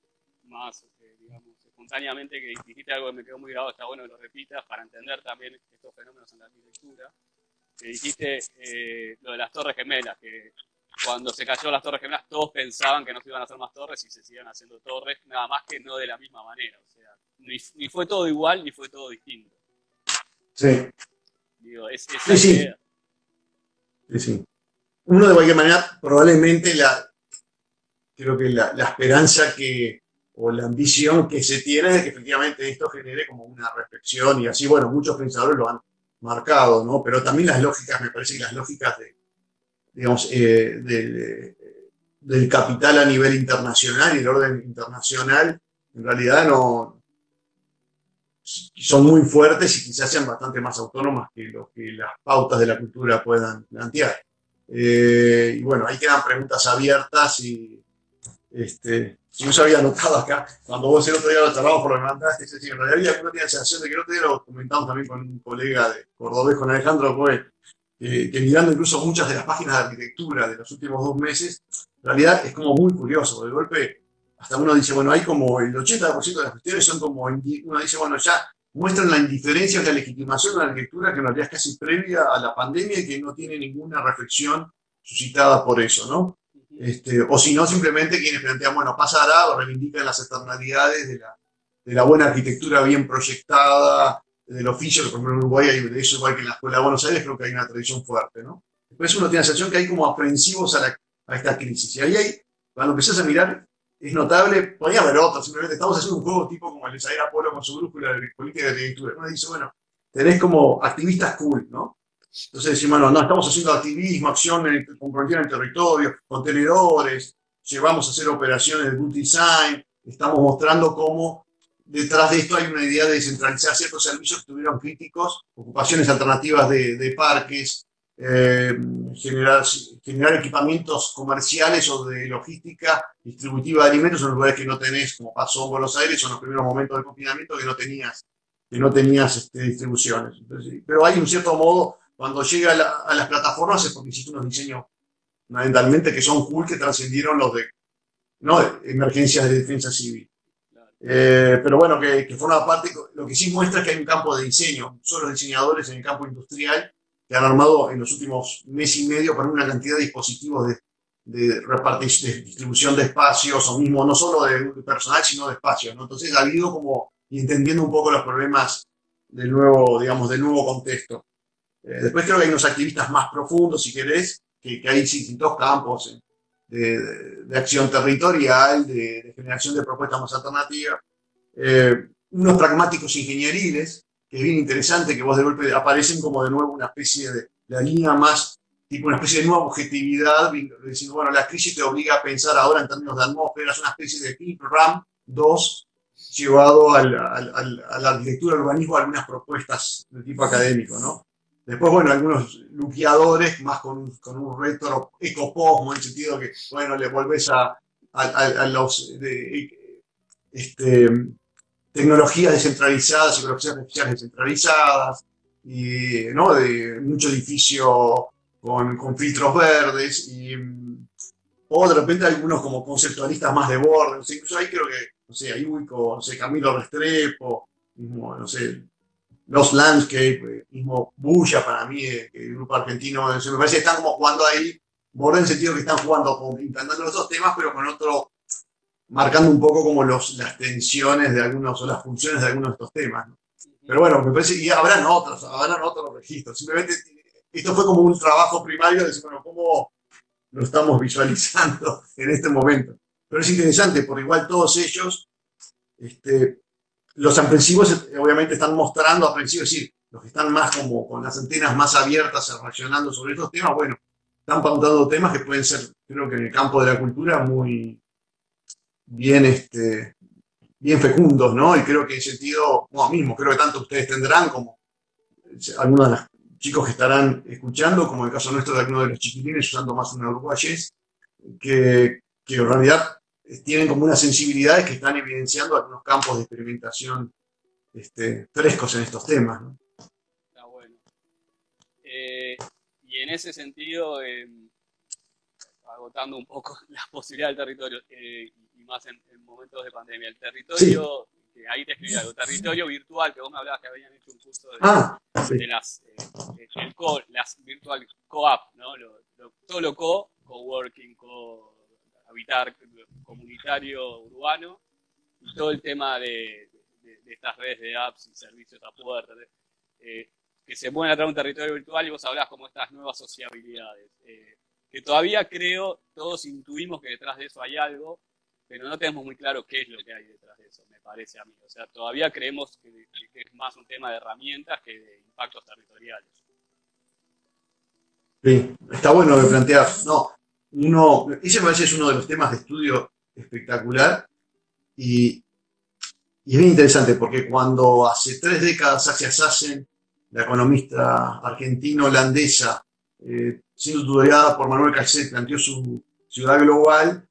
más, digamos, espontáneamente, que dijiste algo que me quedó muy grabado, está bueno que lo repitas para entender también estos fenómenos en la arquitectura. Que dijiste lo de las torres gemelas, que cuando se cayó las Torres Gemelas, todos pensaban que no se iban a hacer más torres y se siguen haciendo torres, nada más que no de la misma manera. O sea, ni, fue todo igual ni fue todo distinto. Sí. Digo, es, sí, sí. sí, sí. Uno de cualquier manera, probablemente la, creo que la, la, esperanza que, o la ambición que se tiene es que efectivamente esto genere como una reflexión y así, bueno, muchos pensadores lo han marcado, ¿no? Pero también las lógicas, me parece que las lógicas de, digamos, eh, del, capital a nivel internacional y el orden internacional, en realidad no son muy fuertes y quizás sean bastante más autónomas que lo que las pautas de la cultura puedan plantear. Eh, y bueno, ahí quedan preguntas abiertas y este, yo se había notado acá, cuando vos el otro día lo charlamos por que mandaste, es decir, en realidad tiene la sensación de que el otro día lo comentamos también con un colega de Cordobés, con Alejandro Coel, que mirando incluso muchas de las páginas de arquitectura de los últimos dos meses, en realidad es como muy curioso. De golpe, hasta uno dice, bueno, hay como el 80% de las cuestiones son como, uno dice, bueno, ya muestran la indiferencia o la legitimación de la arquitectura que en realidad es casi previa a la pandemia y que no tiene ninguna reflexión suscitada por eso, ¿no? Este, o si no, simplemente quienes plantean, bueno, pasará o reivindican las externalidades de la, de la buena arquitectura bien proyectada, del oficio, por en Uruguay hay de eso, igual que en la Escuela de Buenos Aires, creo que hay una tradición fuerte, ¿no? Después uno tiene la sensación que hay como aprensivos a, esta crisis. Y ahí hay, cuando empezás a mirar, es notable, podría haber otros, simplemente estamos haciendo un juego tipo como el de Saera Polo con su brújula de política de arquitectura. Uno dice, bueno, tenés como activistas cool, ¿no? Entonces decimos, bueno, no, estamos haciendo activismo, acción en en el territorio, contenedores, llevamos a hacer operaciones de good design, estamos mostrando cómo detrás de esto hay una idea de descentralizar ciertos servicios que tuvieron críticos, ocupaciones alternativas de, parques, eh, generar, generar equipamientos comerciales o de logística distributiva de alimentos en lugares que no tenés, como pasó en Buenos Aires o en los primeros momentos del confinamiento que no tenías, que no tenías este, distribuciones. pero hay un cierto modo, cuando llega a, las plataformas es porque hiciste unos diseños fundamentalmente que son cool, que trascendieron los de ¿no? emergencias de defensa civil. Eh, pero bueno, que, que, forma parte, lo que sí muestra es que hay un campo de diseño, son los diseñadores en el campo industrial que han armado en los últimos mes y medio para una cantidad de dispositivos de, de, de distribución de espacios, o mismo no solo de, personal, sino de espacios. Entonces ha habido como entendiendo un poco los problemas del nuevo, digamos, del nuevo contexto. Eh, después creo que hay unos activistas más profundos, si querés, que, hay distintos campos de, acción territorial, de, generación de propuestas más alternativas, eh, unos pragmáticos ingenieriles, que es bien interesante que vos de golpe aparecen como de nuevo una especie de la línea más, tipo una especie de nueva objetividad, diciendo, bueno, la crisis te obliga a pensar ahora en términos de atmósfera, es una especie de PIP RAM 2 llevado a la arquitectura, al urbanismo, algunas propuestas de tipo académico, ¿no? Después, bueno, algunos luqueadores más con, con un retro ecoposmo, en el sentido que, bueno, le volvés a, a, los este, tecnologías descentralizadas, psicologías artificiales descentralizadas, y, ¿no? de mucho edificio con, con filtros verdes, y, o de repente algunos como conceptualistas más de borde, incluso ahí creo que, no sé, ahí ubico, no sé, Camilo Restrepo, no sé, los Landscape, mismo Bulla para mí, eh, el grupo argentino, me parece que están como jugando ahí, borde en el sentido que están jugando, como intentando los dos temas, pero con otro, marcando un poco como los, las tensiones de algunos o las funciones de algunos de estos temas. Pero bueno, me parece que habrán otros, habrán otros registros. Simplemente esto fue como un trabajo primario de decir, bueno, ¿cómo lo estamos visualizando en este momento? Pero es interesante, por igual todos ellos este, los aprensivos eh, obviamente están mostrando aprensivos, es decir, los que están más como con las antenas más abiertas, reaccionando sobre estos temas, bueno, están pautando temas que pueden ser, creo que en el campo de la cultura, muy bien, este, bien fecundos, ¿no? Y creo que en sentido, bueno, mismo, creo que tanto ustedes tendrán como algunos de los chicos que estarán escuchando, como en el caso nuestro de algunos de los chiquilines usando más una uruguayés, que, que en realidad tienen como unas sensibilidades que están evidenciando algunos campos de experimentación este, frescos en estos temas. ¿no? Está bueno. Eh, y en ese sentido, eh, agotando un poco las posibilidades del territorio, eh, y más en, en, momentos de pandemia, el territorio, sí. que ahí te escribí algo, territorio virtual, que vos me hablabas que habían hecho un curso de, ah, sí. de las, el co, las virtual co-op, ¿no? Lo, lo, todo lo co, coworking, co habitar comunitario urbano, y todo el tema de, estas redes de apps y servicios a puerta, eh, que se mueven a través de un territorio virtual y vos hablás como estas nuevas sociabilidades. Eh, que todavía creo, todos intuimos que detrás de eso hay algo, pero no tenemos muy claro qué es lo que hay detrás de eso, me parece a mí. O sea, todavía creemos que, que es más un tema de herramientas que de impactos territoriales. Sí, está bueno de plantear. No, uno, ese me parece es uno de los temas de estudio espectacular y, y es bien interesante porque cuando hace tres décadas Saskia Sassen, la economista argentino-holandesa, eh, siendo tutoriada por Manuel Castellet, planteó su ciudad global,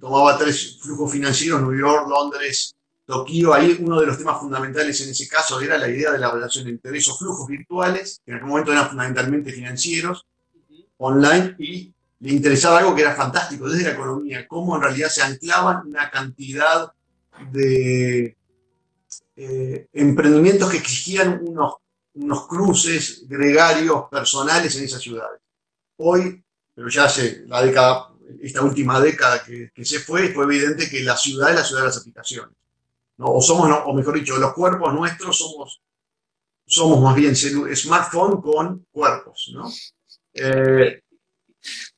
tomaba tres flujos financieros, New York, Londres, Tokio, ahí uno de los temas fundamentales en ese caso era la idea de la relación entre esos flujos virtuales, que en aquel momento eran fundamentalmente financieros, online, y le interesaba algo que era fantástico desde la economía, cómo en realidad se anclaban una cantidad de eh, emprendimientos que exigían unos, unos cruces gregarios personales en esas ciudades. Hoy, pero ya hace la década, esta última década que, se fue, fue evidente que la ciudad es la ciudad de las aplicaciones. ¿no? O somos, o mejor dicho, los cuerpos nuestros somos, somos más bien smartphone con cuerpos. ¿no? Eh,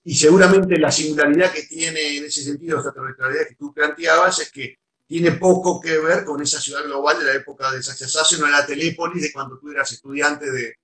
y seguramente la singularidad que tiene en ese sentido esta territorialidad que tú planteabas es que tiene poco que ver con esa ciudad global de la época de Sacha Sassen o la Telépolis de cuando tú eras estudiante de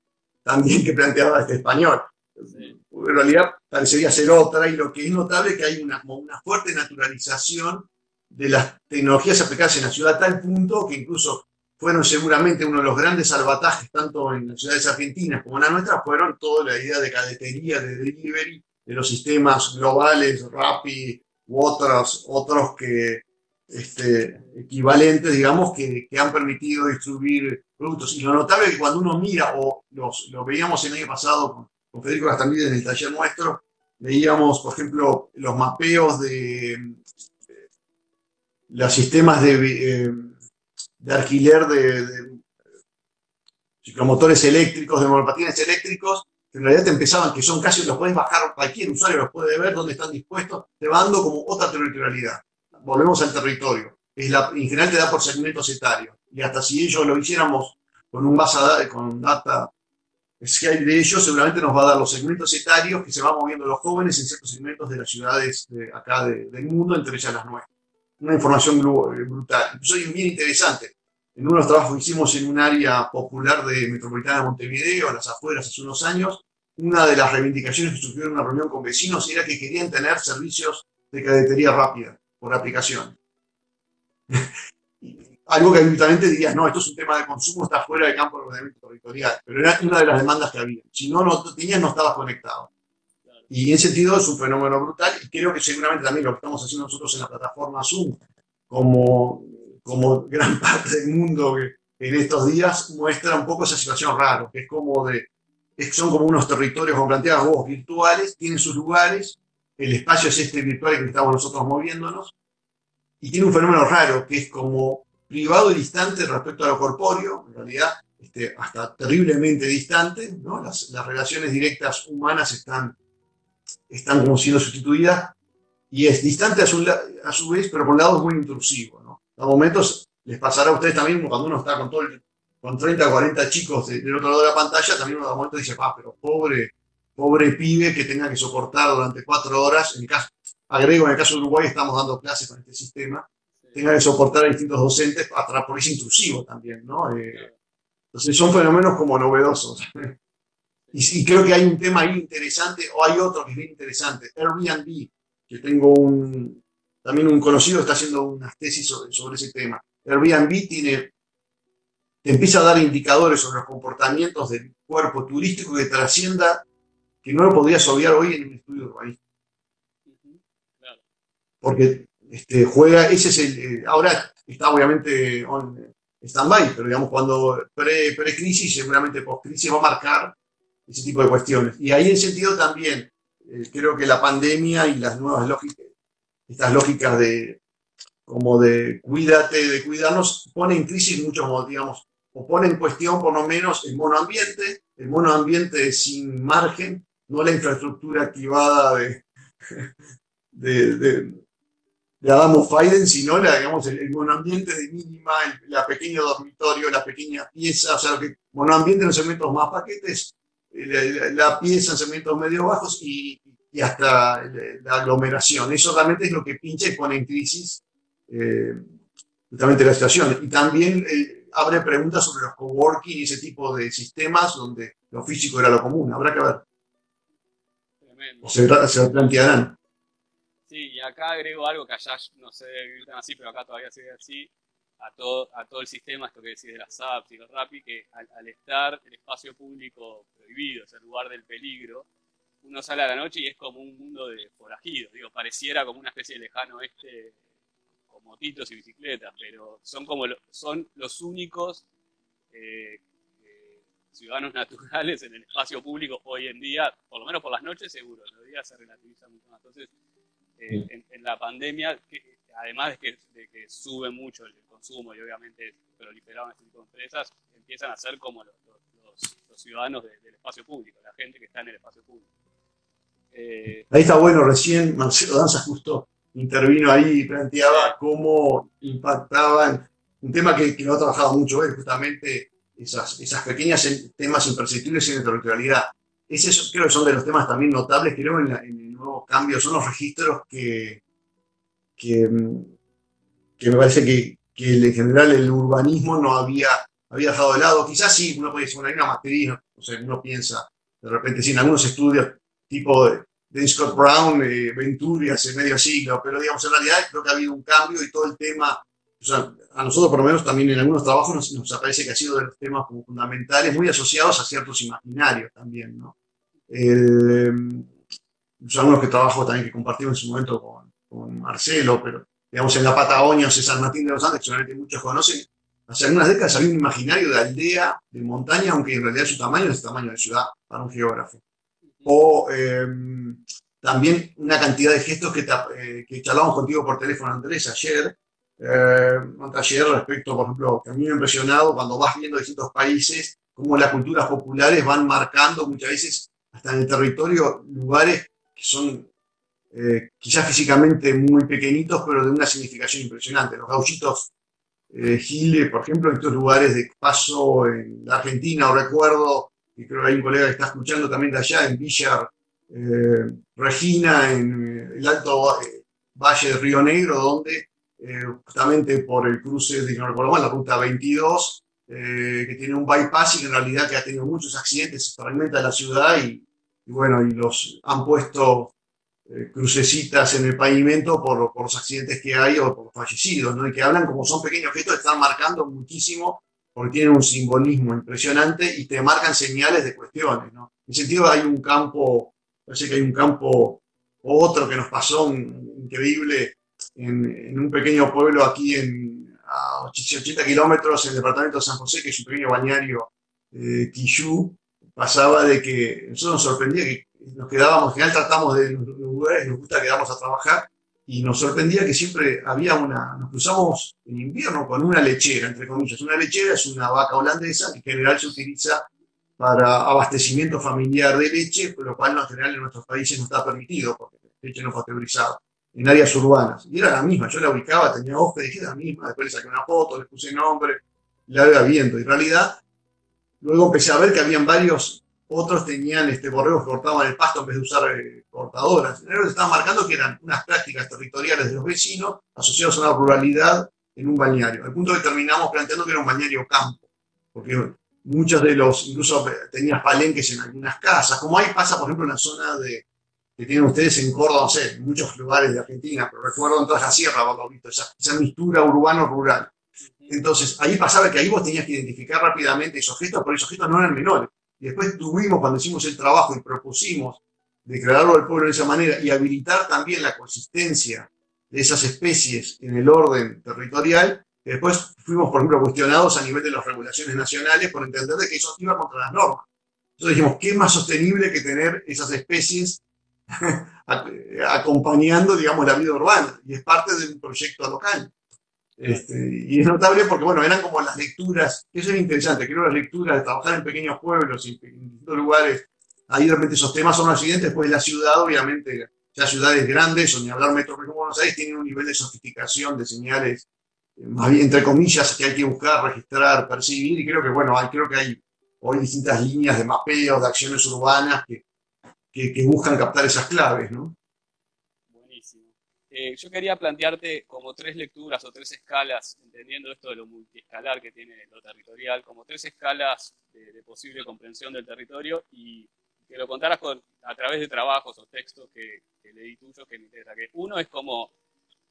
también que planteaba este español. Sí. En realidad parecería ser otra y lo que es notable es que hay una, una fuerte naturalización de las tecnologías aplicadas en la ciudad a tal punto que incluso fueron seguramente uno de los grandes salvatajes, tanto en las ciudades argentinas como en la nuestra, fueron toda la idea de cadetería, de delivery, de los sistemas globales, Rappi u otros, otros que, este, equivalentes, digamos, que, que, han permitido distribuir productos. Y lo notable es que cuando uno mira, o los, lo veíamos el año pasado con, con Federico Gastambide en el taller nuestro, veíamos, por ejemplo, los mapeos de, los sistemas de, eh, de alquiler de, de, ciclomotores eléctricos, de monopatines eléctricos, en realidad te empezaban, que son casi, los puedes bajar, cualquier usuario los puede ver dónde están dispuestos, te va como otra territorialidad. Volvemos al territorio. Es en general te da por segmentos etarios. Y hasta si ellos lo hiciéramos con un base con data Skype de ellos, seguramente nos va a dar los segmentos etarios que se van moviendo los jóvenes en ciertos segmentos de las ciudades de acá de, del mundo, entre ellas las nuestras. Una información brutal. Eso es bien interesante. En uno de los trabajos que hicimos en un área popular de Metropolitana de Montevideo, a las afueras, hace unos años, una de las reivindicaciones que surgió en una reunión con vecinos era que querían tener servicios de cadetería rápida por aplicación. Algo que habitualmente dirías, no, esto es un tema de consumo, está fuera del campo del ordenamiento territorial, pero era una de las demandas que había. Si no lo tenías, no estabas conectado. Y en ese sentido es un fenómeno brutal y creo que seguramente también lo que estamos haciendo nosotros en la plataforma Zoom, como como gran parte del mundo en estos días, muestra un poco esa situación rara, que es como de, son como unos territorios, como planteabas vos, virtuales, tienen sus lugares, el espacio es este virtual que estamos nosotros moviéndonos, y tiene un fenómeno raro, que es como privado y distante respecto a lo corpóreo, en realidad este, hasta terriblemente distante, ¿no? las, las, relaciones directas humanas están, están como siendo sustituidas, y es distante a su, a su vez, pero por un lado es muy intrusivo. A momentos les pasará a ustedes también cuando uno está con todo el, con 30 o 40 chicos del otro lado de la pantalla, también uno a momentos dice, ah, pero pobre, pobre pibe que tenga que soportar durante cuatro horas, en el caso, agrego, en el caso de Uruguay estamos dando clases con este sistema, tenga que soportar a distintos docentes, atrás por ese intrusivo también, ¿no? Eh, entonces son fenómenos como novedosos. y, y, creo que hay un tema ahí interesante, o hay otro que es bien interesante, Airbnb, que tengo un, también un conocido está haciendo unas tesis sobre, sobre ese tema. Airbnb tiene, te empieza a dar indicadores sobre los comportamientos del cuerpo turístico que trascienda, que no lo podrías obviar hoy en un estudio urbanístico. Porque este, juega, ese es el, ahora está obviamente on, stand-by, pero digamos, cuando pre-crisis, seguramente post-crisis va a marcar ese tipo de cuestiones. Y ahí en sentido también, eh, creo que la pandemia y las nuevas lógicas, estas lógicas de como de cuídate, de cuidarnos, pone en crisis muchos, digamos, o pone en cuestión por lo menos el monoambiente, el monoambiente sin margen, no la infraestructura activada de, de, de, de Adamo Faiden, sino la, digamos, el, monoambiente de mínima, el pequeño dormitorio, la pequeña pieza, o sea, que monoambiente en segmentos más paquetes, eh, la, pieza en segmentos medio bajos y, y hasta la aglomeración. Eso realmente es lo que pincha y pone en crisis eh, justamente la situación. Y también eh, abre preguntas sobre los coworking y ese tipo de sistemas donde lo físico era lo común. Habrá que ver. Tremendo. se, se plantearán. Sí, y acá agrego algo que allá no sé así, pero acá todavía sigue así, a todo, a todo el sistema, esto que decís de las apps y los Rappi, que al, al estar el espacio público prohibido, es el lugar del peligro, uno sale a la noche y es como un mundo de forajidos, digo, pareciera como una especie de lejano oeste con motitos y bicicletas, pero son como lo- son los únicos eh, eh, ciudadanos naturales en el espacio público hoy en día, por lo menos por las noches seguro, los días se relativiza mucho más. Entonces, eh, en, en la pandemia, que, además de que, de que sube mucho el consumo y obviamente proliferaron este tipo de empresas, empiezan a ser como los, los- los- los ciudadanos de- del espacio público, la gente que está en el espacio público. Eh, Ahí está bueno, recién Marcelo Danza justo intervino ahí y planteaba cómo impactaban un tema que, que lo ha trabajado mucho él, justamente esas, esas pequeñas temas imperceptibles en la territorialidad. Ese es- creo que son de los temas también notables, creo, en, la- en el nuevo cambio, son los registros que, que, que me parece que, que en general el urbanismo no había, había dejado de lado. Quizás sí, uno puede decir, bueno, hay una matriz, o sea, uno piensa, de repente, sí, en algunos estudios tipo de, de Scott Brown, eh, Venturi hace medio siglo, pero digamos, en realidad creo que ha habido un cambio y todo el tema, o sea, a nosotros por lo menos también en algunos trabajos nos, nos aparece que ha sido de los temas como fundamentales, muy asociados a ciertos imaginarios también, ¿no? Eh, son algunos que trabajo también que compartimos en su momento con, con Marcelo, pero digamos en la Patagonia, César Martín de los Andes, que muchos conocen, hace algunas décadas había un imaginario de aldea, de montaña, aunque en realidad su tamaño es el tamaño de ciudad para un geógrafo o eh, también una cantidad de gestos que, ta- eh, charlamos contigo por teléfono, Andrés, ayer, eh, ayer respecto, por ejemplo, que a mí me ha impresionado cuando vas viendo distintos países, cómo las culturas populares van marcando muchas veces hasta en el territorio lugares que son eh, quizás físicamente muy pequeñitos, pero de una significación impresionante. Los gauchitos eh, Gile, por ejemplo, en estos lugares de paso en la Argentina, o recuerdo y creo que hay un colega que está escuchando también de allá, en Villar, eh, Regina, en eh, el alto eh, valle de Río Negro, donde justamente por el cruce de, no recuerdo mal, la ruta 22, eh, que tiene un bypass y en realidad que ha tenido muchos accidentes, se fragmenta la ciudad y, bueno, y los han puesto crucecitas en el pavimento por, por los accidentes que hay o por los fallecidos, ¿no? Y que hablan como son pequeños gestos, están marcando muchísimo porque tienen un simbolismo impresionante y te marcan señales de cuestiones, ¿no? En ese sentido hay un campo, parece que hay un campo, otro que nos pasó, un- increíble, en, en un pequeño pueblo aquí en, a 80 kilómetros en el departamento de San José, que es un pequeño bañario eh, Quillú, pasaba de que nosotros nos sorprendía que nos quedábamos, en general tratamos de lugares, nos gusta quedarnos a trabajar, y nos sorprendía que siempre había una, nos cruzamos en invierno con una lechera, entre comillas. Una lechera es una vaca holandesa que en general se utiliza para abastecimiento familiar de leche, lo cual en general en nuestros países no está permitido, porque leche no fue autorizada, en áreas urbanas. Y era la misma, yo la ubicaba, tenía hoja, dije la misma, después le saqué una foto, le puse nombre, la iba viendo. Y en realidad, luego empecé a ver que habían varios, otros tenían este, borregos que cortaban el pasto en vez de usar eh, cortadoras. En realidad estaban marcando que eran unas prácticas territoriales de los vecinos asociadas a una ruralidad en un balneario. Al punto que terminamos planteando que era un balneario campo, porque muchos de los, incluso tenías palenques en algunas casas, como ahí pasa, por ejemplo, en la zona de, que tienen ustedes en Córdoba, no sé, en muchos lugares de Argentina, pero recuerdo en toda la sierra, visto, esa, esa mistura urbano-rural. Entonces, ahí pasaba que ahí vos tenías que identificar rápidamente esos gestos, pero esos gestos no eran menores. Y después tuvimos, cuando hicimos el trabajo y propusimos declararlo al pueblo de esa manera y habilitar también la consistencia de esas especies en el orden territorial, después fuimos, por ejemplo, cuestionados a nivel de las regulaciones nacionales por entender de que eso iba contra las normas. Entonces dijimos, ¿qué más sostenible que tener esas especies acompañando, digamos, la vida urbana? Y es parte de un proyecto local. Este, y es notable porque, bueno, eran como las lecturas, eso es interesante, creo las lecturas de trabajar en pequeños pueblos y en distintos lugares, ahí de repente esos temas son los siguientes, pues la ciudad, obviamente, ya ciudades grandes, o ni hablar metrópolis como Buenos Aires, tienen un nivel de sofisticación de señales, eh, más bien, entre comillas, que hay que buscar, registrar, percibir, y creo que, bueno, hay, creo que hay hoy distintas líneas de mapeo, de acciones urbanas que, que, que buscan captar esas claves, ¿no? Eh, yo quería plantearte como tres lecturas o tres escalas, entendiendo esto de lo multiescalar que tiene lo territorial, como tres escalas de, posible comprensión del territorio y que lo contaras con, a través de trabajos o textos que, leí tuyos que me interesa. Que uno es como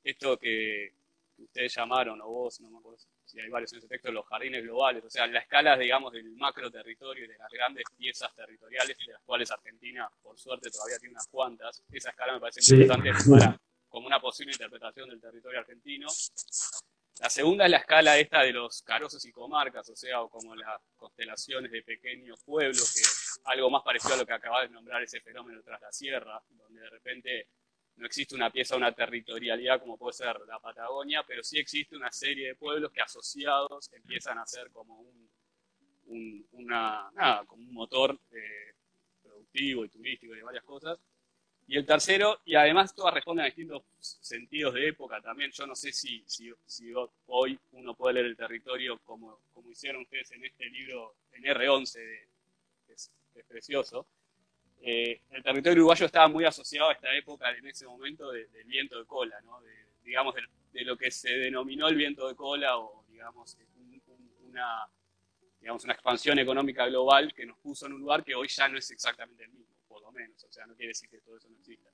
esto que ustedes llamaron, o vos, no me acuerdo si hay varios en ese texto, los jardines globales, o sea, la escala, digamos, del macro territorio y de las grandes piezas territoriales, de las cuales Argentina, por suerte, todavía tiene unas cuantas. Esa escala me parece muy importante para como una posible interpretación del territorio argentino. La segunda es la escala esta de los carozos y comarcas, o sea, o como las constelaciones de pequeños pueblos, que algo más parecido a lo que acabas de nombrar ese fenómeno tras la sierra, donde de repente no existe una pieza, una territorialidad como puede ser la Patagonia, pero sí existe una serie de pueblos que asociados empiezan a ser como un, una, como un motor eh, productivo y turístico y de varias cosas. Y el tercero, y además todas responden a distintos sentidos de época también. Yo no sé si, hoy uno puede leer el territorio como, hicieron ustedes en este libro, en R11, que es, precioso. Eh, el territorio uruguayo estaba muy asociado a esta época, en ese momento, del viento de cola, de, digamos, de, lo que se denominó el viento de cola o, digamos, digamos, una expansión económica global que nos puso en un lugar que hoy ya no es exactamente el mismo menos, o sea, no quiere decir que todo eso no exista.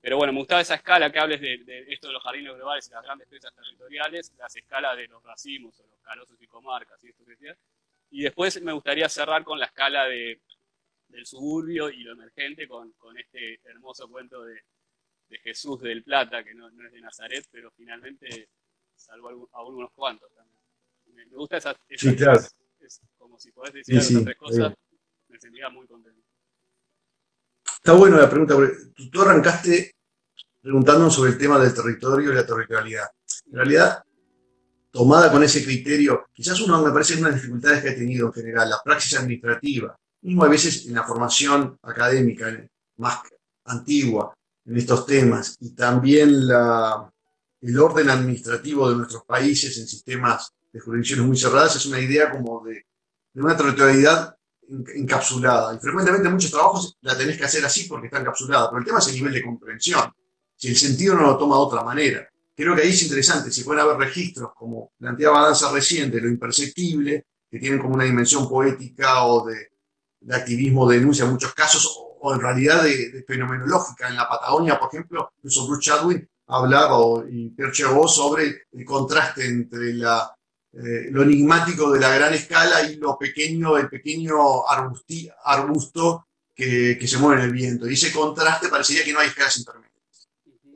Pero bueno, me gustaba esa escala que hables de, esto de los jardines globales y las grandes piezas territoriales, las escalas de los racimos o los carozos y comarcas y esto que decía. Y después me gustaría cerrar con la escala de, del suburbio y lo emergente con, con este hermoso cuento de, de, Jesús del Plata, que no, no, es de Nazaret, pero finalmente salvó a algunos cuantos también. Me, gusta esa, esa sí, claro. como si podés decir sí, tres cosas, me sentiría muy contento. Está bueno la pregunta, porque tú arrancaste preguntándonos sobre el tema del territorio y la territorialidad. En realidad, tomada con ese criterio, quizás uno me parece una de las dificultades que ha tenido en general, la praxis administrativa, mismo a veces en la formación académica más antigua en estos temas, y también la, el orden administrativo de nuestros países en sistemas de jurisdicciones muy cerradas, es una idea como de, de una territorialidad encapsulada. Y frecuentemente en muchos trabajos la tenés que hacer así porque está encapsulada. Pero el tema es el nivel de comprensión. Si el sentido no lo toma de otra manera. Creo que ahí es interesante. Si pueden haber registros, como planteaba Danza reciente, lo imperceptible, que tienen como una dimensión poética o de, de activismo, de denuncia en muchos casos, o, en realidad de, fenomenológica. En la Patagonia, por ejemplo, incluso Bruce Chadwin hablaba, y Pierre sobre el contraste entre la eh, lo enigmático de la gran escala y lo pequeño, el pequeño arbusto que, se mueve en el viento. Y ese contraste parecería que no hay escalas intermedias.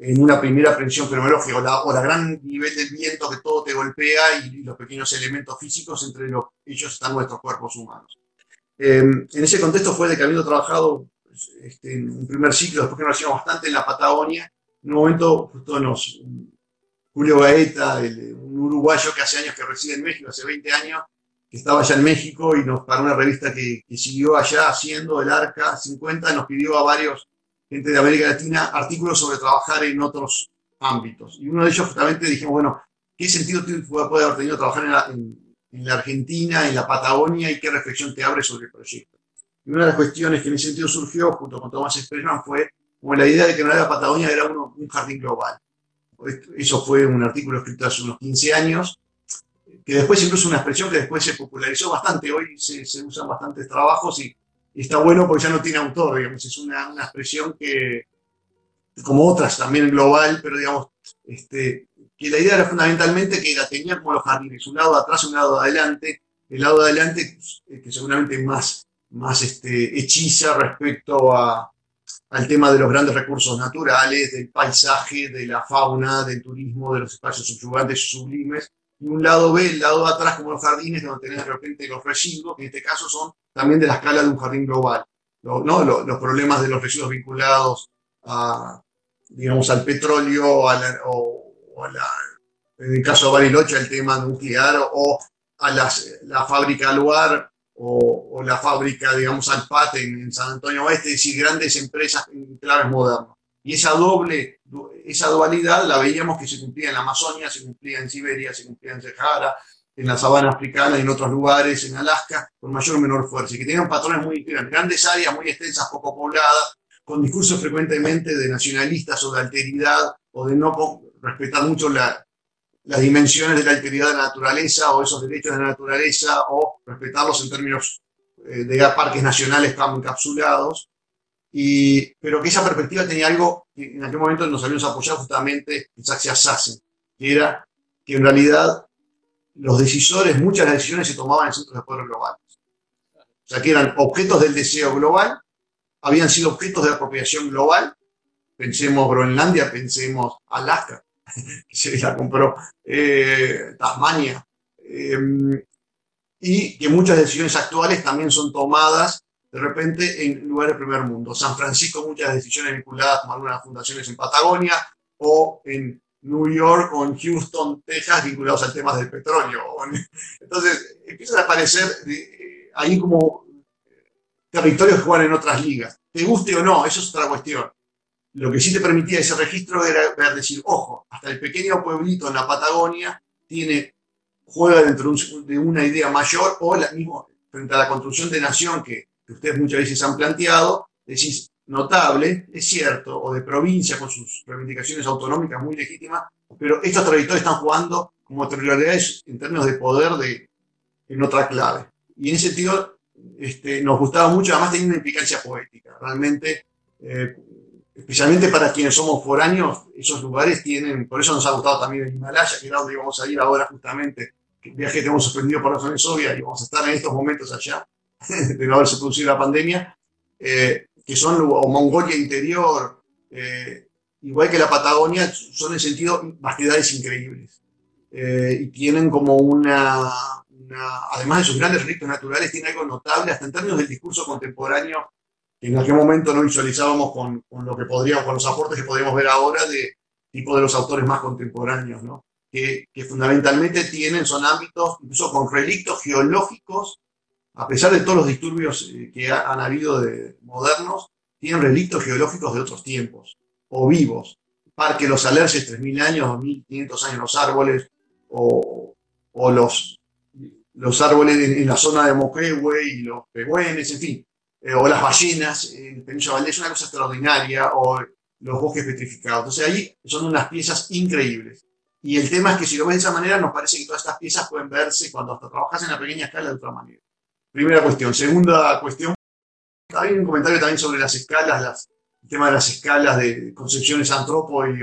En una primera aprensión fenomenológica, o la, o gran nivel del viento que todo te golpea y, los pequeños elementos físicos entre los, ellos están nuestros cuerpos humanos. Eh, en ese contexto fue de que habiendo trabajado este, en un primer ciclo, después que nos hacíamos bastante en la Patagonia, en un momento justo nos, Julio Gaeta, un uruguayo que hace años que reside en México, hace 20 años, que estaba allá en México y nos para una revista que, siguió allá haciendo el Arca 50, nos pidió a varios gente de América Latina artículos sobre trabajar en otros ámbitos. Y uno de ellos justamente dijimos, bueno, ¿qué sentido puede haber tenido trabajar en la, Argentina, en la Patagonia y qué reflexión te abre sobre el proyecto? Y una de las cuestiones que en ese sentido surgió junto con Tomás Esperman fue como la idea de que la Patagonia era un jardín global. Eso fue un artículo escrito hace unos 15 años, que después incluso una expresión que después se popularizó bastante. Hoy se, usan bastantes trabajos y, está bueno porque ya no tiene autor, digamos. Es una, expresión que, como otras también global, pero digamos, este, que la idea era fundamentalmente que la tenía como los jardines, un lado atrás un lado adelante. El lado adelante, pues, que seguramente más, más este, hechiza respecto a, al tema de los grandes recursos naturales, del paisaje, de la fauna, del turismo, de los espacios subyugantes y sublimes, y un lado B, el lado de atrás como los jardines, donde tenés de repente los residuos, que en este caso son también de la escala de un jardín global. ¿no? Los, los problemas de los residuos vinculados a, digamos, al petróleo o, a la, en el caso de Bariloche, el tema nuclear o a las, la fábrica Aluar o, la fábrica, digamos, Alpate en, San Antonio Oeste, es grandes empresas en claves modernas. Y esa doble, esa dualidad la veíamos que se cumplía en la Amazonia, se cumplía en Siberia, se cumplía en Sahara, en la sabana africana y en otros lugares, en Alaska, con mayor o menor fuerza, y que tenían patrones muy grandes áreas muy extensas, poco pobladas, con discursos frecuentemente de nacionalistas o de alteridad, o de no respetar mucho la, las dimensiones de la alteridad de la naturaleza o esos derechos de la naturaleza, o respetarlos en términos eh, de parques nacionales encapsulados, y, pero que esa perspectiva tenía algo que en aquel momento nos habíamos apoyado justamente en Saxe Sassen, que era que en realidad los decisores, muchas de las decisiones se tomaban en centros de poder globales. O sea, que eran objetos del deseo global, habían sido objetos de apropiación global. Pensemos Groenlandia, pensemos Alaska, se la compró eh, Tasmania. Eh, y que muchas decisiones actuales también son tomadas de repente en lugares del primer mundo. San Francisco, muchas decisiones vinculadas con algunas fundaciones en Patagonia o en New York o en Houston, Texas, vinculados al tema del petróleo. Entonces, empiezan a aparecer eh, ahí como territorios que juegan en otras ligas. Te guste o no, eso es otra cuestión. Lo que sí te permitía ese registro era ver, decir, ojo, hasta el pequeño pueblito en la Patagonia tiene, juega dentro de una idea mayor o la misma, frente a la construcción de nación que ustedes muchas veces han planteado, decís, notable, es cierto, o de provincia con sus reivindicaciones autonómicas muy legítimas, pero estos territorios están jugando como territorialidades en términos de poder de, en otra clave. Y en ese sentido este, nos gustaba mucho, además tenía una implicancia poética, realmente, eh, especialmente para quienes somos foráneos, esos lugares tienen, por eso nos ha gustado también el Himalaya, que es donde vamos a ir ahora justamente, el viaje que hemos suspendido por razones obvias y vamos a estar en estos momentos allá, de no haberse producido la pandemia, eh, que son o Mongolia Interior, eh, igual que la Patagonia, son en sentido vastedades increíbles. Eh, y tienen como una, además de sus grandes ritos naturales, tiene algo notable, hasta en términos del discurso contemporáneo, en aquel momento no visualizábamos con, con lo que podríamos, con los aportes que podríamos ver ahora de tipo de los autores más contemporáneos, ¿no? que, fundamentalmente tienen, son ámbitos, incluso con relictos geológicos a pesar de todos los disturbios eh, que han habido de modernos, tienen relictos geológicos de otros tiempos, o vivos. Parque Los Alerces, 3.000 años, 2.500 años los árboles, o, o los, los árboles en, la zona de Moquehue y los pegüenes, en fin, eh, o las ballenas en Península Valdés, una cosa extraordinaria, o los bosques petrificados. Entonces ahí son unas piezas increíbles. Y el tema es que si lo ves de esa manera, nos parece que todas estas piezas pueden verse cuando hasta trabajas en la pequeña escala de otra manera. Primera cuestión. Segunda cuestión, hay un comentario también sobre las escalas, las, el tema de las escalas de concepciones antropo y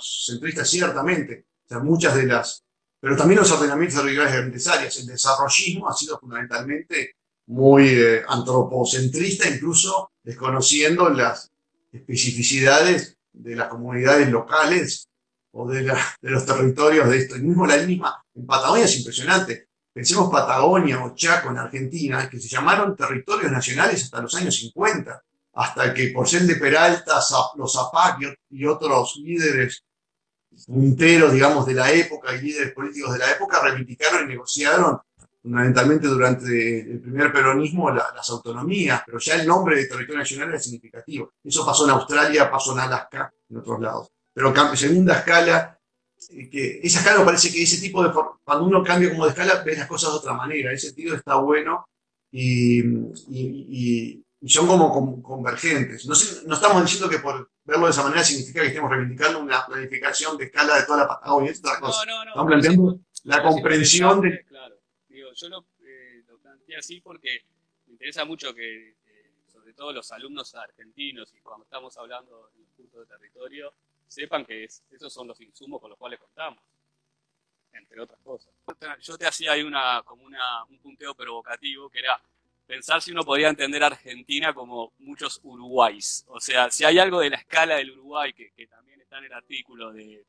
centristas ciertamente. O sea, muchas de las, pero también los ordenamientos territoriales áreas. El desarrollismo ha sido fundamentalmente muy eh, antropocentrista, incluso desconociendo las especificidades de las comunidades locales o de, la, de los territorios de esto. Y mismo la misma, en Patagonia es impresionante. Pensemos Patagonia o Chaco en Argentina, que se llamaron territorios nacionales hasta los años 50, hasta que por ser de Peralta, los Zapac y otros líderes punteros, digamos, de la época y líderes políticos de la época reivindicaron y negociaron fundamentalmente durante el primer peronismo las autonomías, pero ya el nombre de territorio nacional era significativo. Eso pasó en Australia, pasó en Alaska, en otros lados. Pero segunda escala, que esa escala me parece que ese tipo de, cuando uno cambia como de escala, ves las cosas de otra manera. Ese sentido está bueno y, y, y son como, convergentes. No, no, estamos diciendo que por verlo de esa manera significa que estemos reivindicando una planificación de escala de toda la Patagonia. Es otra cosa. No, no, no. Estamos planteando la comprensión de... Yo lo, eh, lo, planteé así porque me interesa mucho que, eh, sobre todo los alumnos argentinos, y cuando estamos hablando de los puntos de territorio, sepan que esos son los insumos con los cuales contamos, entre otras cosas. Yo te hacía ahí una, como una, un punteo provocativo que era, pensar si uno podría entender a Argentina como muchos Uruguays. O sea, si hay algo de la escala del Uruguay, que, también está en el artículo de,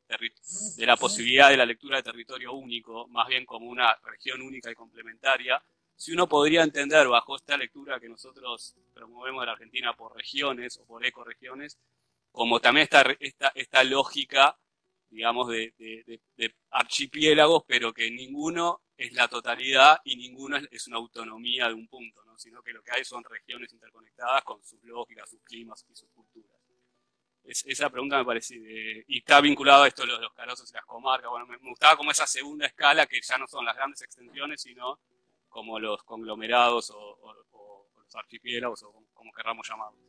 la posibilidad de la lectura de territorio único, más bien como una región única y complementaria, si uno podría entender bajo esta lectura que nosotros promovemos de la Argentina por regiones o por ecoregiones, como también esta, esta, lógica, digamos, de, archipiélagos, pero que ninguno es la totalidad y ninguno es, una autonomía de un punto, ¿no? sino que lo que hay son regiones interconectadas con sus lógicas, sus climas y sus culturas. esa pregunta me parece, y está vinculado a esto de los, carosos y las comarcas. Bueno, me, gustaba como esa segunda escala, que ya no son las grandes extensiones, sino como los conglomerados o, los archipiélagos, o como querramos llamarlos.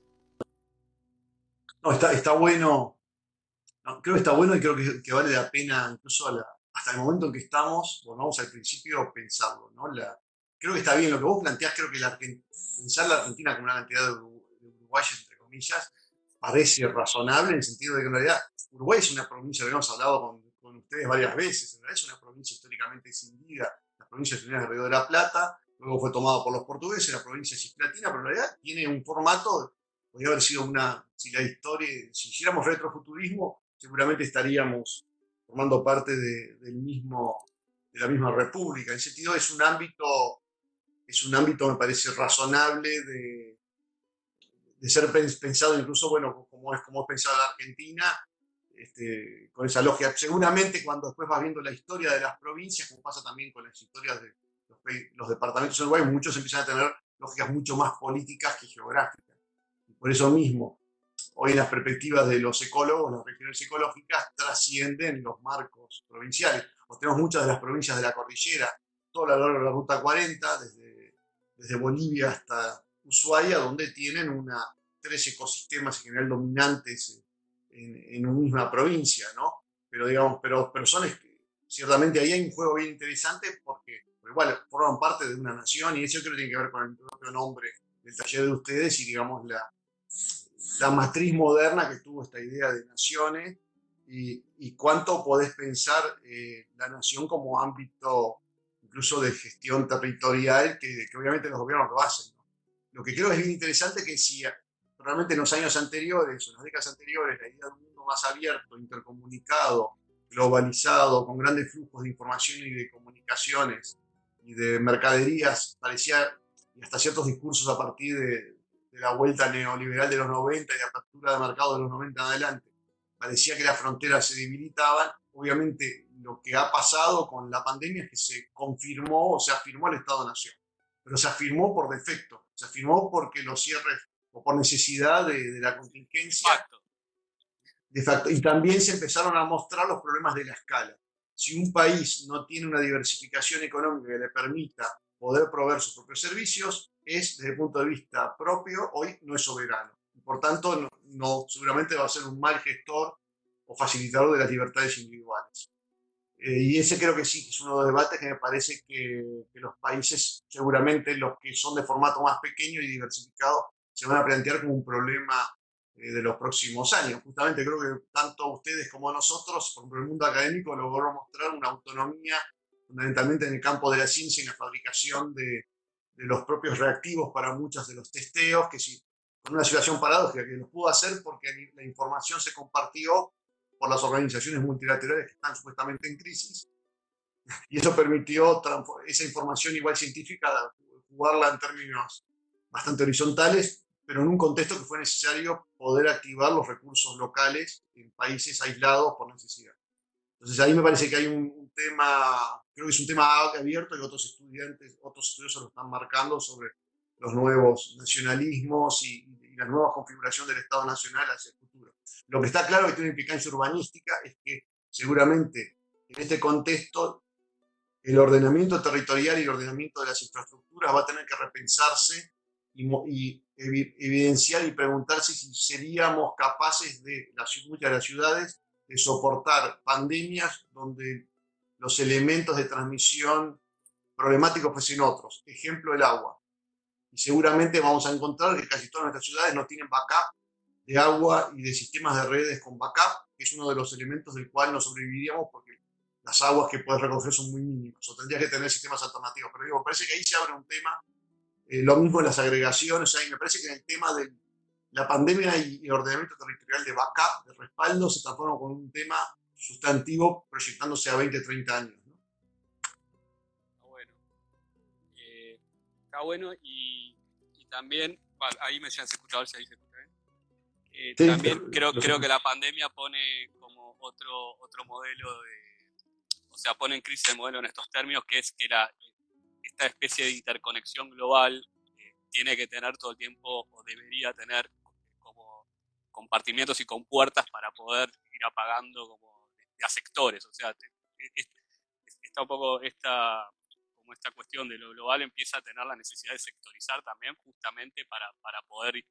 No, está, está bueno, creo que está bueno y creo que, vale la pena, incluso hasta el momento en que estamos, volvamos al principio, pensarlo. ¿no? La, creo que está bien lo que vos planteás, creo que la, pensar la Argentina como una cantidad de, uruguayos, entre comillas, parece razonable en el sentido de que en realidad Uruguay es una provincia, habíamos hablado con, con ustedes varias veces, en realidad es una provincia históricamente escindida provincia de del Río de la Plata, luego fue tomado por los portugueses, la provincia cisplatina, pero en realidad tiene un formato, podría haber sido una, si la historia, si hiciéramos retrofuturismo, seguramente estaríamos formando parte de, del mismo, de la misma república. En ese sentido es un ámbito, es un ámbito, me parece, razonable de, de ser pensado incluso, bueno, como es, como es pensado la Argentina, este, con esa lógica. Seguramente cuando después vas viendo la historia de las provincias, como pasa también con las historias de los, departamentos de Uruguay, muchos empiezan a tener lógicas mucho más políticas que geográficas. Y por eso mismo, hoy en las perspectivas de los ecólogos, las regiones ecológicas trascienden los marcos provinciales. O tenemos muchas de las provincias de la cordillera, toda la de la Ruta 40, desde, desde Bolivia hasta Ushuaia, donde tienen una, tres ecosistemas en general dominantes en, una misma provincia, ¿no? Pero digamos, pero, pero son, ciertamente ahí hay un juego bien interesante porque, igual forman parte de una nación y eso creo que tiene que ver con el propio nombre del taller de ustedes y digamos la, la matriz moderna que tuvo esta idea de naciones y, y cuánto podés pensar eh, la nación como ámbito incluso de gestión territorial que, que obviamente los gobiernos lo hacen. ¿no? Lo que creo es bien interesante que si realmente en los años anteriores, en las décadas anteriores, la idea de un mundo más abierto, intercomunicado, globalizado, con grandes flujos de información y de comunicaciones y de mercaderías, parecía, y hasta ciertos discursos a partir de, la vuelta neoliberal de los 90 y de apertura de mercado de los 90 en adelante, parecía que las fronteras se debilitaban. Obviamente lo que ha pasado con la pandemia es que se confirmó o se afirmó el Estado-Nación, pero se afirmó por defecto, se afirmó porque los cierres o por necesidad de, la contingencia. De facto. Y también se empezaron a mostrar los problemas de la escala. Si un país no tiene una diversificación económica que le permita poder proveer sus propios servicios, es desde el punto de vista propio, hoy no es soberano. Por tanto, no, seguramente va a ser un mal gestor o facilitador de las libertades individuales. Eh, y ese creo que sí, es uno de los debates que me parece que, que, los países, seguramente los que son de formato más pequeño y diversificado, se van a plantear como un problema eh, de los próximos años. Justamente creo que tanto ustedes como nosotros, por el mundo académico, logró mostrar una autonomía fundamentalmente en el campo de la ciencia y la fabricación de, de los propios reactivos para muchos de los testeos, que sí, con una situación paradójica, que los pudo hacer porque la información se compartió por las organizaciones multilaterales que están supuestamente en crisis, y eso permitió esa información igual científica jugarla en términos bastante horizontales pero en un contexto que fue necesario poder activar los recursos locales en países aislados por necesidad. Entonces ahí me parece que hay un, tema, creo que es un tema abierto y otros estudiantes, otros estudiosos lo están marcando sobre los nuevos nacionalismos y, la nueva configuración del Estado Nacional hacia el futuro. Lo que está claro que tiene implicancia urbanística es que seguramente en este contexto el ordenamiento territorial y el ordenamiento de las infraestructuras va a tener que repensarse y, evidenciar y preguntarse si seríamos capaces de, las, muchas de las ciudades, de soportar pandemias donde los elementos de transmisión problemáticos fuesen otros. Ejemplo, el agua. Y seguramente vamos a encontrar que casi todas nuestras ciudades no tienen backup de agua y de sistemas de redes con backup, que es uno de los elementos del cual no sobreviviríamos porque las aguas que puedes recoger son muy mínimas, o tendrías que tener sistemas alternativos. Pero digo, parece que ahí se abre un tema Eh, lo mismo en las agregaciones, o sea, y me parece que en el tema de la pandemia y el ordenamiento territorial de backup, de respaldo, se transforma con un tema sustantivo proyectándose a 20, 30 años. ¿no? Está bueno. Eh, está bueno y, y también, bueno, ahí me decían, ¿se escucha? A ver si ahí se escucha bien. Eh, Sí, también creo, creo que la pandemia pone como otro, otro modelo de, o sea, pone en crisis el modelo en estos términos, que es que la, esta especie de interconexión global eh, tiene que tener todo el tiempo, o debería tener como compartimientos y compuertas para poder ir apagando como sectores, o sea, es- está un poco esta como esta cuestión de lo global empieza a tener la necesidad de sectorizar también justamente para, para poder ir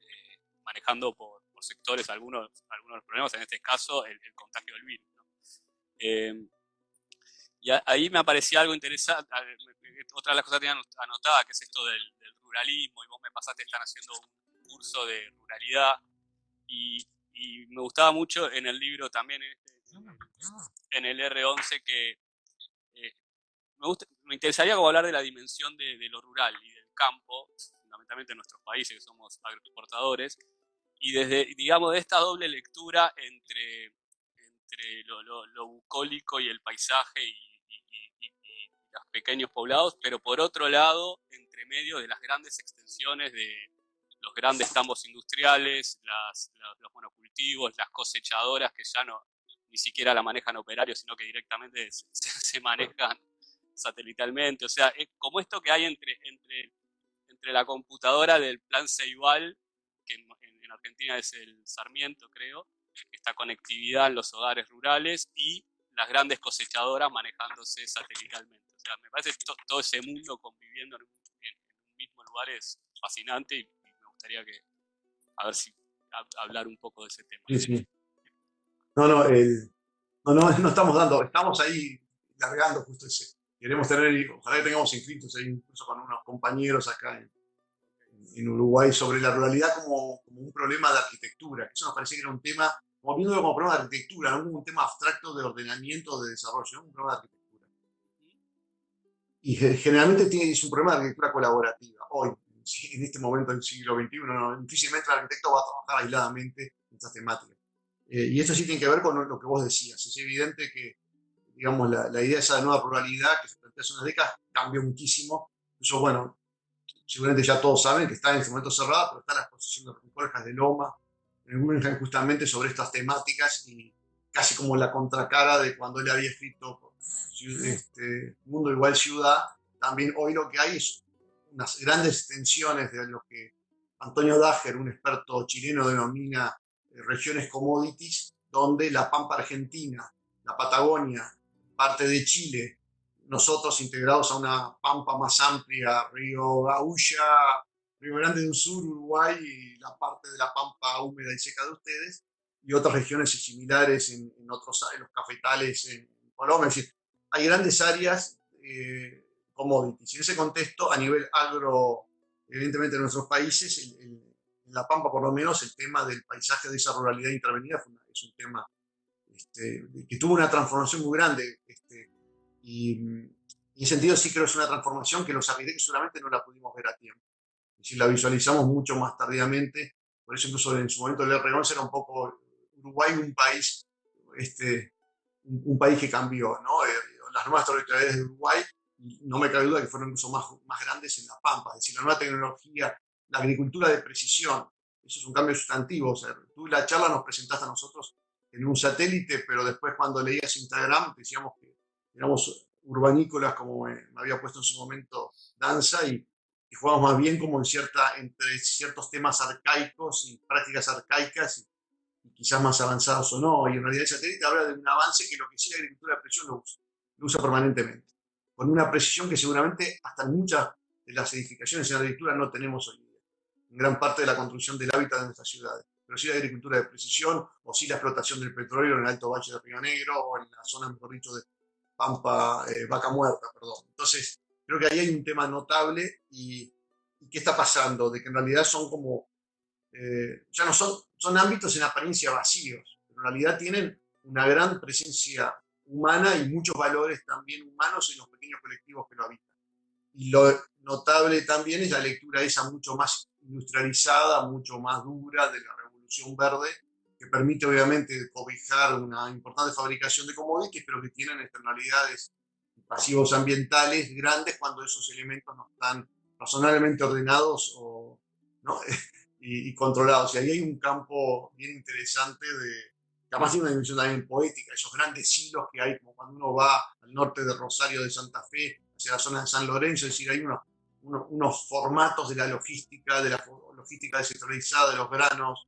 eh, manejando por, sectores algunos, algunos de los problemas, en este caso el, contagio del virus. Eh, y ahí me aparecía algo interesante, otra de las cosas que tenía anot- anotada, que es esto del, del ruralismo, y vos me pasaste, están haciendo un curso de ruralidad, y, y me gustaba mucho en el libro también, en, este- en el R11, que eh, me, gusta- me interesaría como hablar de la dimensión de, de lo rural y del campo, fundamentalmente en nuestros países que somos agroexportadores, y desde, digamos, de esta doble lectura entre, entre lo, lo- lo bucólico y el paisaje y, y- y- y- los pequeños poblados, pero por otro lado, entre medio de las grandes extensiones de los grandes tambos industriales, las- los monocultivos, las cosechadoras que ya no ni siquiera la manejan operarios, sino que directamente se, se manejan satelitalmente. O sea, es como esto que hay entre, entre, entre la computadora del plan Ceibal, que en, en- en Argentina es el Sarmiento, creo, esta conectividad en los hogares rurales y las grandes cosechadoras manejándose satelitalmente. O sea, me parece que to- todo ese mundo conviviendo en en- en un mismo lugar es fascinante y, me gustaría que, a ver si hab- hablar un poco de ese tema. No, no, no, no, no estamos dando, estamos ahí largando justo ese. Queremos tener, ojalá que tengamos inscritos ahí incluso con unos compañeros acá en, Uruguay sobre la ruralidad como, un problema de arquitectura. Eso nos parecía que era un tema, como viéndolo como problema de arquitectura, no un tema abstracto de ordenamiento, de desarrollo, no un problema de arquitectura. Y ge- generalmente tiene, es un problema de arquitectura colaborativa. Hoy, en este momento del siglo XXI, no, difícilmente el arquitecto va a trabajar aisladamente en estas temáticas. Eh, y esto sí tiene que ver con lo que vos decías. Es evidente que, digamos, la, la idea de esa nueva pluralidad que se plantea hace unas décadas cambió muchísimo. Incluso, bueno, seguramente ya todos saben que está en este momento cerrada, pero está la exposición de Borjas de Loma, en el Guggenheim justamente sobre estas temáticas y casi como la contracara de cuando él había escrito Ciu- este, Mundo igual ciudad, también hoy lo que hay es unas grandes extensiones de lo que Antonio Dager, un experto chileno, denomina eh, regiones commodities, donde la Pampa Argentina, la Patagonia, parte de Chile, nosotros integrados a una Pampa más amplia, Río Gaulla, Río Grande del Sur, Uruguay y la parte de la Pampa húmeda y seca de ustedes, y otras regiones similares en, en otros, en los cafetales en Colombia. Es decir, hay grandes áreas eh, commodities. En ese contexto, a nivel agro, evidentemente en nuestros países, el- el- en La Pampa por lo menos, el tema del paisaje de esa ruralidad intervenida fue una- es un tema este, que tuvo una transformación muy grande. Este, y, mm, en ese sentido sí creo que es una transformación que los arquitectos seguramente no la pudimos ver a tiempo. Es decir, la visualizamos mucho más tardíamente. Por eso incluso en su momento el R11 era un poco Uruguay un país, este, un, un país que cambió. ¿no? Eh, las nuevas territorialidades de Uruguay, no me cabe duda que fueron incluso más, más grandes en La Pampa. Es decir, la nueva tecnología, la agricultura de precisión, eso es un cambio sustantivo. O sea, tú la charla nos presentaste a nosotros en un satélite, pero después cuando leías Instagram decíamos que éramos urbanícolas, como me, había puesto en su momento Danza, y, jugábamos más bien como en cierta, entre ciertos temas arcaicos y prácticas arcaicas, y, quizás más avanzados o no. Y en realidad el satélite habla de un avance que lo que sí la agricultura de precisión lo usa, lo usa permanentemente, con una precisión que seguramente hasta muchas de las edificaciones en la agricultura no tenemos hoy en gran parte de la construcción del hábitat de nuestras ciudades pero sí la agricultura de precisión, o sí la explotación del petróleo en el Alto Valle de Río Negro, o en la zona, mejor dicho, de Pampa, eh, Vaca Muerta, perdón. Entonces, creo que ahí hay un tema notable y, y qué está pasando, de que en realidad son como, eh, ya no son, son ámbitos en apariencia vacíos, pero en realidad tienen una gran presencia humana y muchos valores también humanos en los pequeños colectivos que lo habitan. y lo notable también es la lectura esa mucho más industrializada, mucho más dura de la revolución verde, que permite obviamente cobijar una importante fabricación de commodities, pero que tienen externalidades pasivos ambientales grandes cuando esos elementos no están razonablemente ordenados o, y, controlados. Y ahí hay un campo bien interesante de, que además tiene una dimensión también poética, esos grandes hilos que hay, como cuando uno va al norte de Rosario de Santa Fe, hacia la zona de San Lorenzo, es decir, hay unos, unos, formatos de la logística, de la logística descentralizada de los granos,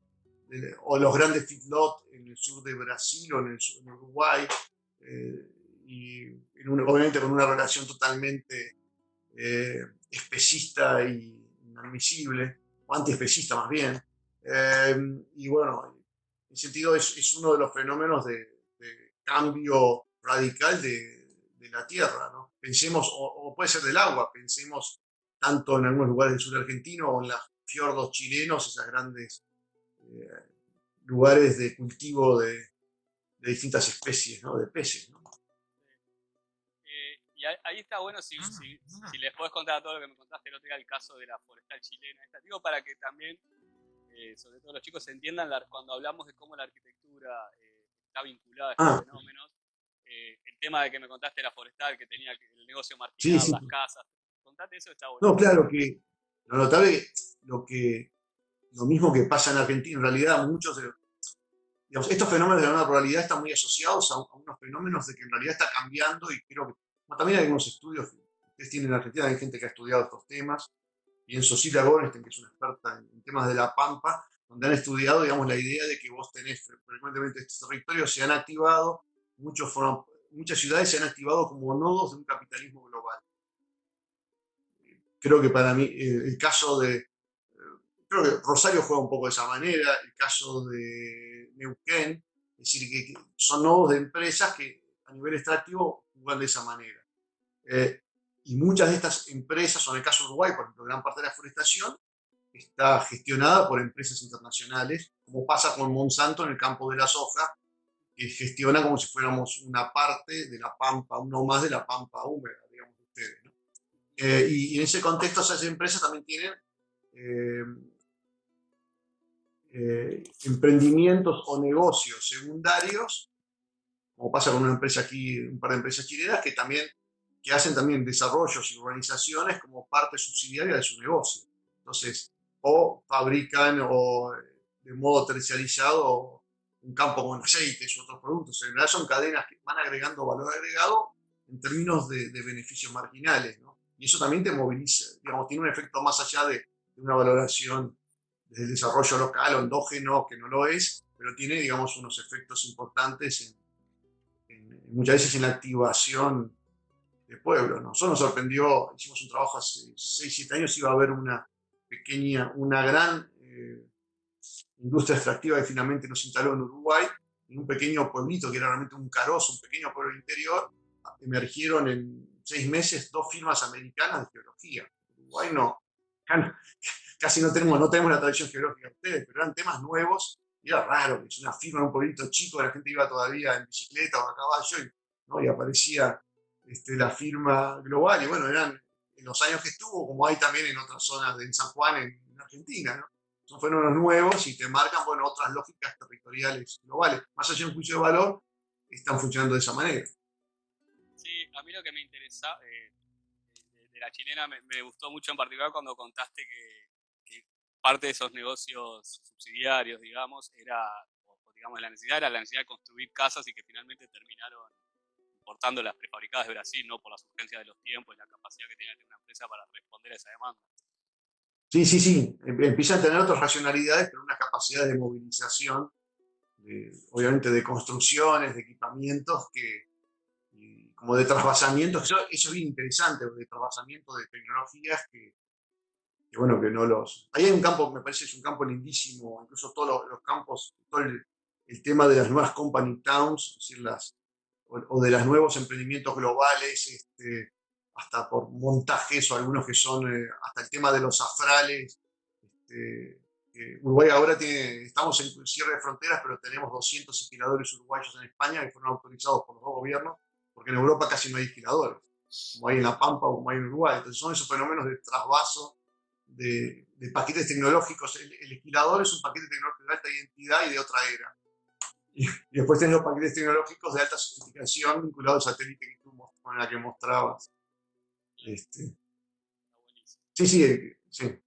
o los grandes feedlots en el sur de Brasil o en, el, Uruguay, eh, y obviamente con una relación totalmente eh, especista y inadmisible, o antiespecista más bien. Eh, y bueno, en sentido es, es, uno de los fenómenos de, cambio radical de, de, la Tierra. Pensemos, o, puede ser del agua, pensemos tanto en algunos lugares del sur argentino o en los fiordos chilenos, esas grandes eh, lugares de cultivo de, de distintas especies ¿no? de peces. ¿no? ahí está bueno si, ah, si, les podés contar todo lo que me contaste el otro día, el caso de la forestal chilena. digo para que también, eh, sobre todo los chicos, entiendan cuando hablamos de cómo la arquitectura eh, está vinculada a estos ah. fenómenos. Eh, el tema de que me contaste la forestal, que tenía el negocio marginado, las casas. Bueno. No, claro que lo notable, lo que lo mismo que pasa en Argentina, en realidad muchos de digamos, estos fenómenos de la nueva probabilidad están muy asociados a, unos fenómenos de que en realidad está cambiando y creo que también hay algunos estudios que ustedes tienen en Argentina, hay gente que ha estudiado estos temas. Pienso Cecilia Gorenstein, que es una experta en, temas de la pampa, donde han estudiado, digamos, la idea de que vos tenés frecuentemente estos territorios se han activado, muchos muchas ciudades se han activado como nodos de un capitalismo global. Creo que para mí eh, el caso de, eh, Rosario juega un poco de esa manera, el caso de Neuquén, es decir, que son nodos de empresas que a nivel extractivo juegan de esa manera. Eh, y muchas de estas empresas, o en el caso de Uruguay, por ejemplo, gran parte de la forestación está gestionada por empresas internacionales, como pasa con Monsanto en el campo de la soja, que gestiona como si fuéramos una parte de la pampa, uno más de la pampa húmeda, digamos. Eh, y, en ese contexto esas empresas también tienen eh, emprendimientos o negocios secundarios como pasa con una empresa aquí, un par de empresas chilenas que también que hacen también desarrollos y organizaciones como parte subsidiaria de su negocio. Entonces, o fabrican o de modo terciarizado un campo con aceites u otros productos. En realidad son cadenas que van agregando valor agregado en términos de, beneficios marginales. ¿no? Eso también te moviliza, digamos, tiene un efecto más allá de, de una valoración del desarrollo local o endógeno, que no lo es, pero tiene, digamos, unos efectos importantes en, muchas veces en la activación del pueblo. ¿no? Eso nos sorprendió, hicimos un trabajo hace 6, 7 años, iba a haber una pequeña, una gran eh, industria extractiva que finalmente nos instaló en Uruguay, en un pequeño pueblito que era realmente un carozo, un pequeño pueblo interior, emergieron en seis meses dos firmas americanas de geología. Uruguay no, casi no tenemos, no tenemos la tradición geológica de ustedes, pero eran temas nuevos y era raro, que es una firma en un pueblito chico, la gente iba todavía en bicicleta o a caballo y aparecía este, la firma global. Y bueno, eran en los años que estuvo, como hay también en otras zonas de San Juan, en, Argentina. ¿no? Son fenómenos nuevos y te marcan bueno, otras lógicas territoriales globales. Más allá de un juicio de valor, están funcionando de esa manera. A mí lo que me interesa eh, de, la chilena me, gustó mucho en particular cuando contaste que parte de esos negocios subsidiarios, digamos, era, digamos, la necesidad era la necesidad de construir casas y que finalmente terminaron importando las prefabricadas de Brasil, no por las urgencias de los tiempos y la capacidad que tenía una empresa para responder a esa demanda. Sí, sí, sí. Em, empiezan a tener otras racionalidades, pero una capacidad de movilización, obviamente de construcciones, de equipamientos, que, como de trasvasamientos, eso, eso es bien interesante, de trasvasamiento de tecnologías que, bueno, que no los... Ahí hay un campo, me parece, es un campo lindísimo, incluso todos los, campos, todo el, tema de las nuevas company towns, decir, las, o, de los nuevos emprendimientos globales, este, hasta por montajes o algunos que son, eh, hasta el tema de los afrales. Este, Uruguay ahora tiene, estamos en cierre de fronteras, pero tenemos 200 esquiladores uruguayos en España que fueron autorizados por los dos gobiernos, porque en Europa casi no hay esquiladores. como hay en La Pampa o como hay en Uruguay. Entonces son esos fenómenos de trasvaso de, de paquetes tecnológicos. El, el, esquilador es un paquete tecnológico de alta identidad y de otra era. Y, y después tenés los paquetes tecnológicos de alta sofisticación vinculados al satélite que tú, con la que mostrabas. Este. Sí, sí, sí.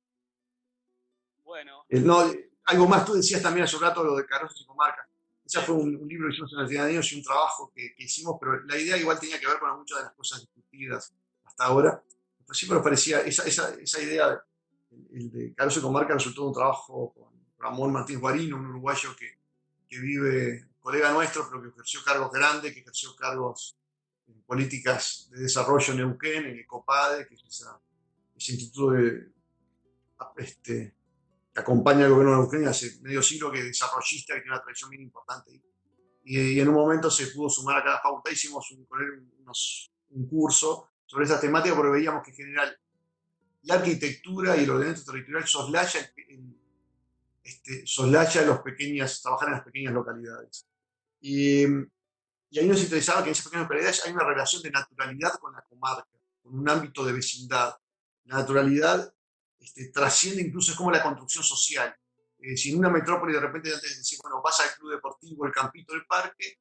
Bueno. El, no, algo más, tú decías también hace un rato lo de Carrozas y Comarcas. Ese fue un, libro que hicimos en la de años y un trabajo que, que, hicimos, pero la idea igual tenía que ver con muchas de las cosas discutidas hasta ahora. Pero siempre nos parecía, esa, esa, esa idea, el de Carlos Comarca resultó de un trabajo con Ramón Martínez Guarino, un uruguayo que, que vive, colega nuestro, pero que ejerció cargos grandes, que ejerció cargos en políticas de desarrollo en Neuquén, en el COPADE, que es esa, ese instituto de, este, que acompaña al gobierno de Neuquén hace medio siglo, que es desarrollista, que tiene una tradición bien importante. Y, y, en un momento se pudo sumar a cada facultad, hicimos un, con él unos, un curso sobre esa temática, porque veíamos que en general la arquitectura y el ordenamiento territorial soslaya, este, soslaya los pequeñas, trabajar en las pequeñas localidades. Y, y ahí nos interesaba que en esas pequeñas localidades hay una relación de naturalidad con la comarca, con un ámbito de vecindad. La naturalidad este, trasciende incluso, es como la construcción social. Eh, si en una metrópoli de repente antes de decir, bueno, vas al club deportivo, el campito, el parque,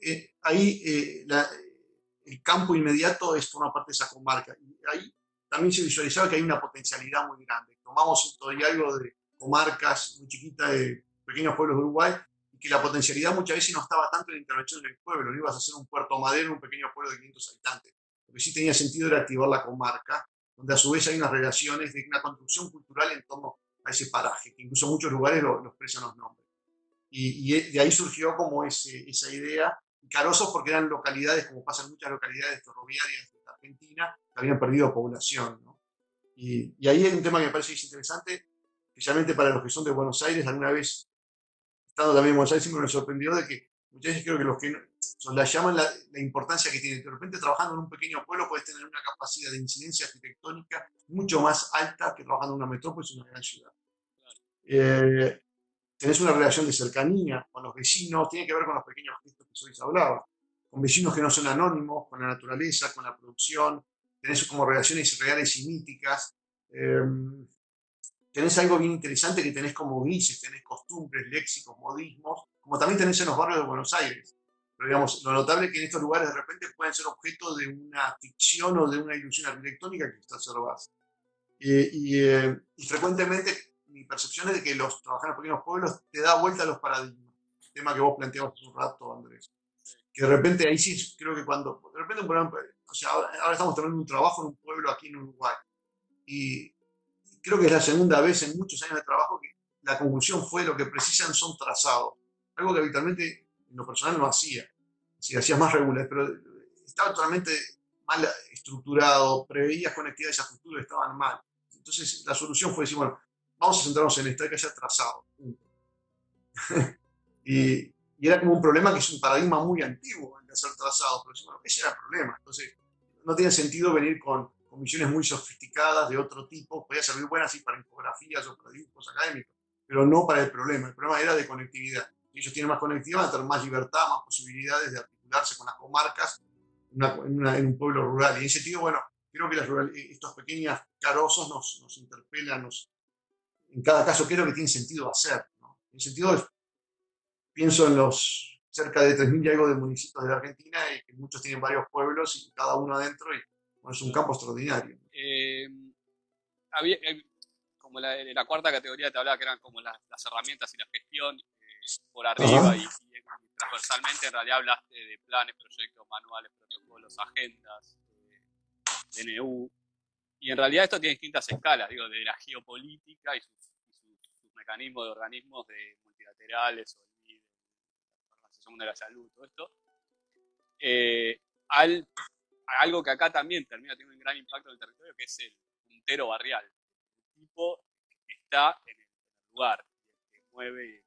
eh, ahí eh, la, el campo inmediato es una parte de esa comarca. Y ahí también se visualizaba que hay una potencialidad muy grande. Tomamos todavía algo de comarcas muy chiquitas de pequeños pueblos de Uruguay y que la potencialidad muchas veces no estaba tanto en la intervención del pueblo, no ibas a hacer un puerto madero, un pequeño pueblo de 500 habitantes. Lo que sí tenía sentido era activar la comarca, donde a su vez hay unas relaciones de una construcción cultural en torno a ese paraje, que incluso muchos lugares lo, lo expresan los nombres. Y, y, de ahí surgió como ese, esa idea Carosos porque eran localidades, como pasa en muchas localidades ferroviarias de Argentina, que habían perdido población. ¿no? Y, y, ahí hay un tema que me parece interesante, especialmente para los que son de Buenos Aires. Alguna vez, estando también en Buenos Aires, siempre me sorprendió de que muchas veces creo que los que la llaman la, importancia que tiene. De repente, trabajando en un pequeño pueblo, puedes tener una capacidad de incidencia arquitectónica mucho más alta que trabajando en una metrópoli o una gran ciudad. Eh, tenés una relación de cercanía con los vecinos, tiene que ver con los pequeños gestos que Sois hablaba, con vecinos que no son anónimos, con la naturaleza, con la producción, tenés como relaciones reales y míticas, eh, tenés algo bien interesante que tenés como grises, tenés costumbres, léxicos, modismos, como también tenés en los barrios de Buenos Aires. Pero digamos, lo notable es que en estos lugares de repente pueden ser objeto de una ficción o de una ilusión arquitectónica que observás. Eh, y, eh, y frecuentemente mi percepción es de que los trabajar en pequeños pueblos te da vuelta a los paradigmas. El tema que vos planteabas hace un rato, Andrés. Que de repente ahí sí creo que cuando, de repente o sea, ahora, ahora estamos teniendo un trabajo en un pueblo aquí en Uruguay. Y creo que es la segunda vez en muchos años de trabajo que la conclusión fue lo que precisan son trazados. Algo que habitualmente lo personal no hacía. Si hacías más regular, pero estaba totalmente mal estructurado, preveías conectividades a futuro estaban mal. Entonces la solución fue decir, bueno, vamos a centrarnos en esto, que ser trazado. y, era como un problema que es un paradigma muy antiguo, el de hacer trazado, pero bueno, ese era el problema. Entonces, no tiene sentido venir con comisiones muy sofisticadas de otro tipo, podía servir buenas sí para infografías o para dibujos académicos, pero no para el problema. El problema era de conectividad. Ellos tienen más conectividad, más libertad, más posibilidades de articularse con las comarcas en, en, en un pueblo rural. Y en ese sentido, bueno, creo que las rural, estos pequeños carosos nos, interpelan, nos, en cada caso lo que tiene sentido hacer. ¿no? En sentido, es, pienso en los cerca de 3.000 y algo de municipios de la Argentina, y que muchos tienen varios pueblos y cada uno adentro, y es un campo extraordinario. Eh, había, eh, como la, la, cuarta categoría te hablaba que eran como las, herramientas y la gestión eh, por arriba y, y, transversalmente en realidad hablaste de planes, proyectos, manuales, protocolos, agendas, DNU, y en realidad esto tiene distintas escalas, digo, de la geopolítica y sus, sus, sus mecanismos de organismos de multilaterales o de la Organización Mundial de la Salud, todo esto, eh, al, a algo que acá también termina teniendo un gran impacto en el territorio, que es el puntero barrial. El tipo que está en el, lugar, que mueve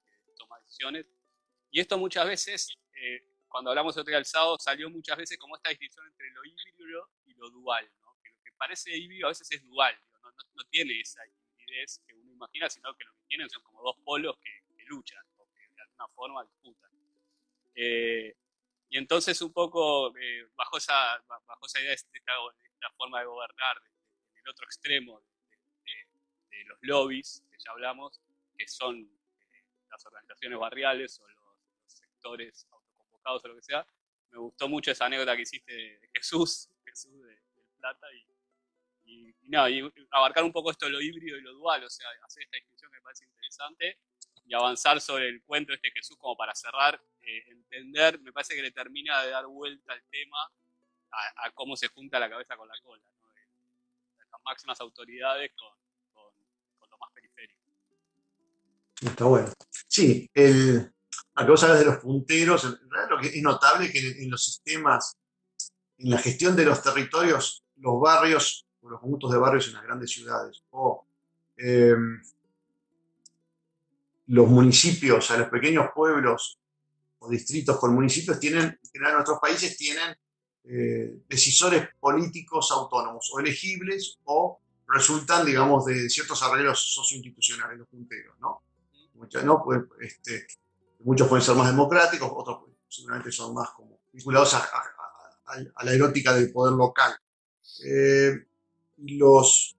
y que esto muchas veces, eh, cuando hablamos de otro alzado, salió muchas veces como esta distinción entre lo híbrido y lo dual parece híbrido a veces es dual, no, no, no, tiene esa hibridez que uno imagina, sino que lo que tienen son como dos polos que, que luchan o que de alguna forma disputan. Eh, Y entonces un poco eh, bajo, esa, bajo esa idea de esta, forma de gobernar, del otro extremo de, los lobbies que ya hablamos, que son las organizaciones barriales o los, sectores autoconvocados o lo que sea, me gustó mucho esa anécdota que hiciste de Jesús, Jesús de, Plata, y, y, nada, y abarcar un poco esto de lo híbrido y lo dual, o sea, hacer esta distinción me parece interesante y avanzar sobre el cuento de este Jesús como para cerrar, eh, entender, me parece que le termina de dar vuelta al tema a, cómo se junta la cabeza con la cola, las máximas autoridades con, Está bueno. Sí, el, a que vos hablas de los punteros, lo que es notable es que en, los sistemas, en la gestión de los territorios, los barrios, o los conjuntos de barrios en las grandes ciudades, o eh, los municipios, o sea, los pequeños pueblos o distritos con municipios tienen, en general nuestros países tienen eh, decisores políticos autónomos o elegibles o resultan, digamos, de ciertos arreglos socioinstitucionales, los punteros, ¿no? Muchos, ¿no? Pues, este, muchos pueden ser más democráticos, otros pues, seguramente son más como vinculados a, la erótica del poder local. Eh, los,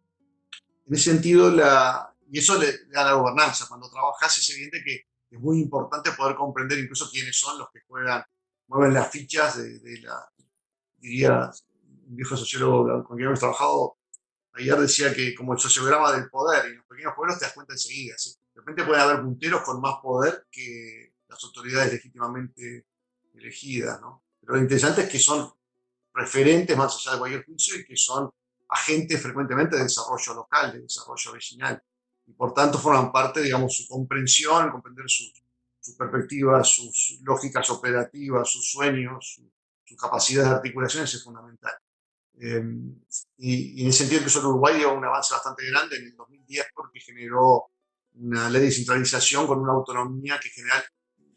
en ese sentido, la, y eso le, da la gobernanza. Cuando trabajas es evidente que es muy importante poder comprender incluso quiénes son los que juegan, mueven las fichas de, la, diría, un viejo sociólogo con quien hemos trabajado ayer decía que como el sociograma del poder, en los pequeños pueblos te das cuenta enseguida. De repente pueden haber punteros con más poder que las autoridades legítimamente elegidas, ¿no? Pero lo interesante es que son referentes más allá de cualquier juicio y que son agentes frecuentemente de desarrollo local, de desarrollo vecinal y por tanto forman parte, digamos, su comprensión, comprender sus su perspectivas, sus lógicas operativas, sus sueños, su, capacidad de articulación es fundamental. Em, y, en ese sentido, incluso en Uruguay dio un avance bastante grande en el 2010 porque generó una ley de centralización con una autonomía que en general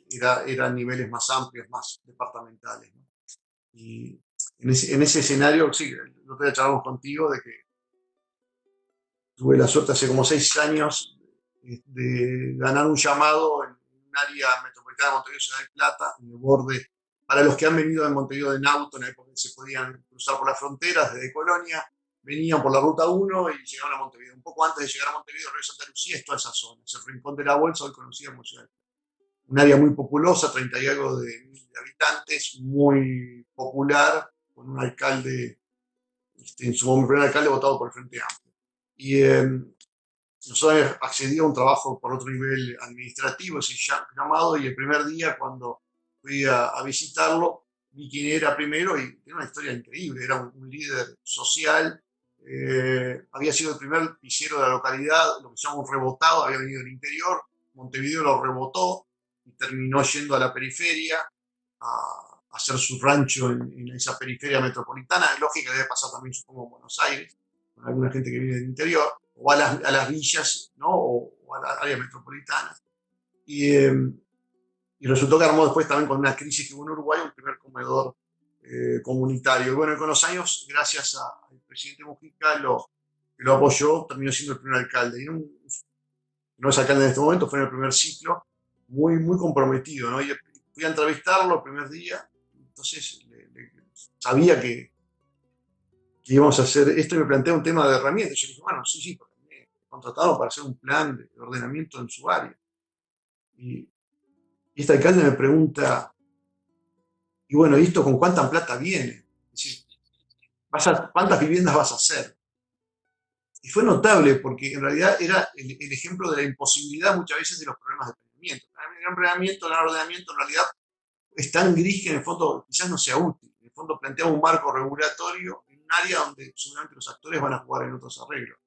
era, era niveles más amplios, más departamentales. Y en ese, en ese escenario, sí, el otro charlamos contigo de que tuve la suerte hace como seis años de ganar un llamado en un área metropolitana de Montevideo, Ciudad de Plata, en el borde, para los que han venido de Montevideo en auto, en la época que se podían cruzar por las fronteras desde Colonia, venían por la ruta 1 y llegaban a Montevideo. Un poco antes de llegar a Montevideo, Río Santa Lucía, es toda esa zona, es el rincón de la bolsa, hoy conocida como Ciudad. Un área muy populosa, 30 y algo de mil habitantes, muy popular, con un alcalde, este, en su momento, primer alcalde votado por el Frente Amplio. Y eh, nosotros accedí a un trabajo por otro nivel administrativo, ese llamado, y el primer día cuando fui a, visitarlo, vi quién era primero y tiene una historia increíble, era un, líder social, eh, había sido el primer pisero de la localidad, lo que se llama un rebotado, había venido del interior, Montevideo lo rebotó y terminó yendo a la periferia a, hacer su rancho en, en, esa periferia metropolitana, lógica debe pasar también supongo en Buenos Aires, con alguna gente que viene del interior, o a las, a las villas, ¿no? O, a las áreas metropolitanas. Y, em, y, resultó que armó después también con una crisis que hubo en Uruguay un primer comedor eh, comunitario. Y bueno, con los años, gracias al presidente Mujica, lo, apoyó, terminó siendo el primer alcalde. Y no es alcalde en este momento, fue en el primer ciclo, muy, muy comprometido, ¿no? Y fui a entrevistarlo el primer día, entonces sabía que, que íbamos a hacer esto y me plantea un tema de herramientas. Yo dije, bueno, sí, sí, porque me contratado para hacer un plan de ordenamiento en su área. Y, este alcalde me pregunta, y bueno, ¿y esto con cuánta plata viene? Es decir, ¿cuántas viviendas vas a hacer? Y fue notable porque en realidad era el, ejemplo de la imposibilidad muchas veces de los problemas de planeamiento. El planeamiento, el ordenamiento en realidad es tan gris que en el fondo quizás no sea útil. En el fondo plantea un marco regulatorio un área donde seguramente los actores van a jugar en otros arreglos.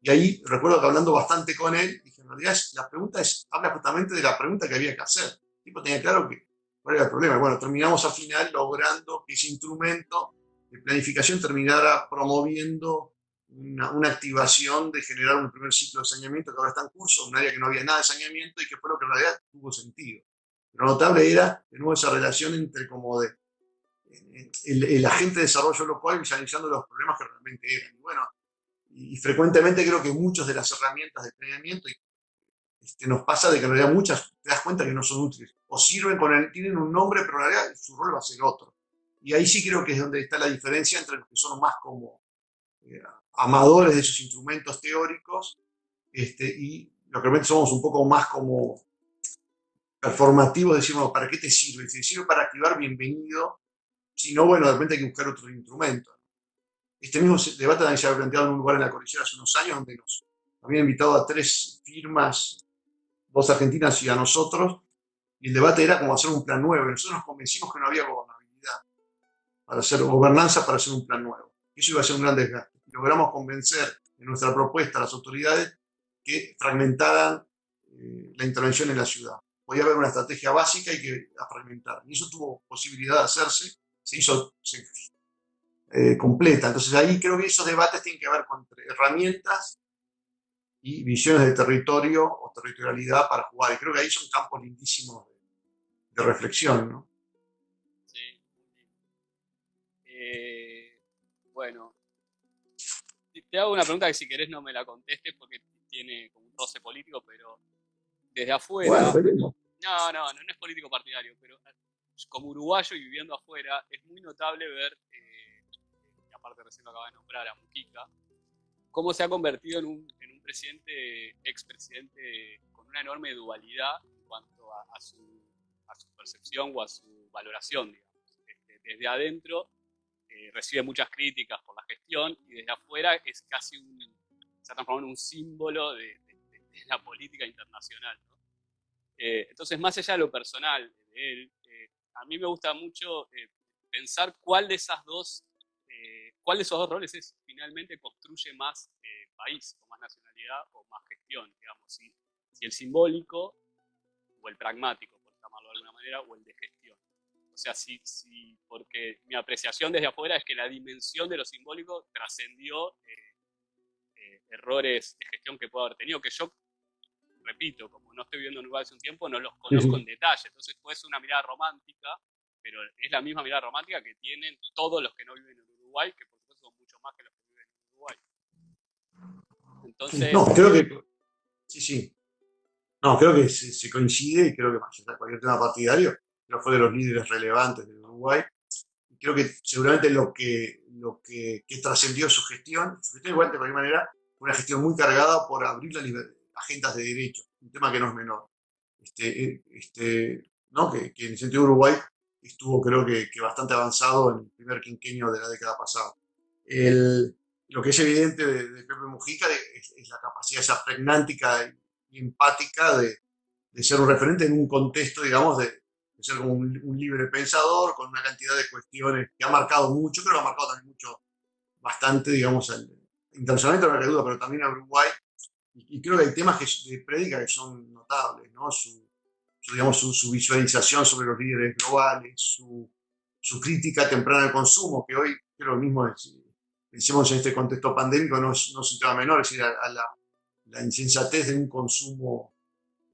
Y ahí recuerdo que hablando bastante con él, dije, en realidad la pregunta es, habla justamente de la pregunta que había que hacer. El tipo tenía claro que cuál era el problema. Bueno, terminamos al final logrando que ese instrumento de planificación terminara promoviendo una, una, activación de generar un primer ciclo de saneamiento que ahora está en curso, un área que no había nada de saneamiento y que fue lo que en realidad tuvo sentido. Lo notable era, de nuevo, esa relación entre como de el, agente de desarrollo local visualizando los problemas que realmente eran. Y bueno, y frecuentemente creo que muchas de las herramientas de planeamiento, este, nos pasa de que en realidad muchas te das cuenta que no son útiles. O sirven con el, tienen un nombre, pero en realidad su rol va a ser otro. Y ahí sí creo que es donde está la diferencia entre los que son más como eh, amadores de esos instrumentos teóricos este, y los que realmente somos un poco más como performativos, decimos, ¿para qué te sirve? Si te sirve para activar, bienvenido. Si no, bueno, de repente hay que buscar otro instrumento. Este mismo debate también se había planteado en un lugar en la cordillera hace unos años, donde nos habían invitado a tres firmas, dos argentinas y a nosotros, y el debate era como hacer un plan nuevo. Nosotros nos convencimos que no había para hacer gobernanza para hacer un plan nuevo. Eso iba a ser un gran desgaste. Logramos convencer en nuestra propuesta a las autoridades que fragmentaran eh, la intervención en la ciudad. Podía haber una estrategia básica y que la fragmentar. Y eso tuvo posibilidad de hacerse, se hizo eh, completa. Entonces ahí creo que esos debates tienen que ver con herramientas y visiones de territorio o territorialidad para jugar. Y creo que ahí son campos lindísimos de, reflexión, ¿no? Bueno, te hago una pregunta que si querés no me la contestes porque tiene como un roce político, pero desde afuera... no, no, no, no es político partidario, pero como uruguayo y viviendo afuera, es muy notable ver, eh, aparte recién lo acaba de nombrar a Mujica, cómo se ha convertido en un, en un presidente, expresidente con una enorme dualidad en cuanto a, su, a su, percepción o a su valoración, digamos. Este, desde adentro eh, recibe muchas críticas por la gestión y desde afuera es casi un, se ha transformado en un símbolo de, la política internacional. Eh, entonces, más allá de lo personal de él, eh, a mí me gusta mucho pensar cuál de esas dos ¿Cuál de esos dos roles es finalmente construye más eh, país, o más nacionalidad, o más gestión, digamos? Si, si, el simbólico, o el pragmático, por llamarlo de alguna manera, o el de gestión. O sea, si, si, porque mi apreciación desde afuera es que la dimensión de lo simbólico trascendió eh, eh, errores de gestión que puedo haber tenido, que yo, repito, como no estoy viviendo en Uruguay hace un tiempo, no los conozco en detalle. Entonces puede ser una mirada romántica, pero es la misma mirada romántica que tienen todos los que no viven en Uruguay, que más que los que viven en Uruguay. Entonces. No, creo que. Sí, sí. No, creo que se, coincide y creo que más allá de cualquier tema partidario, creo fue de los líderes relevantes de Uruguay. Y creo que seguramente lo que, lo que, que trascendió su gestión, su gestión igual de cualquier manera, fue una gestión muy cargada por abrir las agendas de derechos, un tema que no es menor. Este, eh, este, ¿no? que, que en el sentido de Uruguay estuvo creo que, que, bastante avanzado en el primer quinquenio de la década pasada lo que es evidente de, Pepe Mujica es, la capacidad esa pregnántica y empática de, ser un referente en un contexto, digamos, de, ser como un, libre pensador, con una cantidad de cuestiones que ha marcado mucho, creo que ha marcado también mucho, bastante, digamos, internacionalmente, no hay duda, pero también a Uruguay. Y, creo que hay temas que, de que son notables, ¿no? Su, digamos, su, visualización sobre los líderes globales, su, su crítica temprana al consumo, que hoy creo lo mismo es, en este contexto pandémico, no es, no un tema menor, es decir, a, la, la, insensatez de un consumo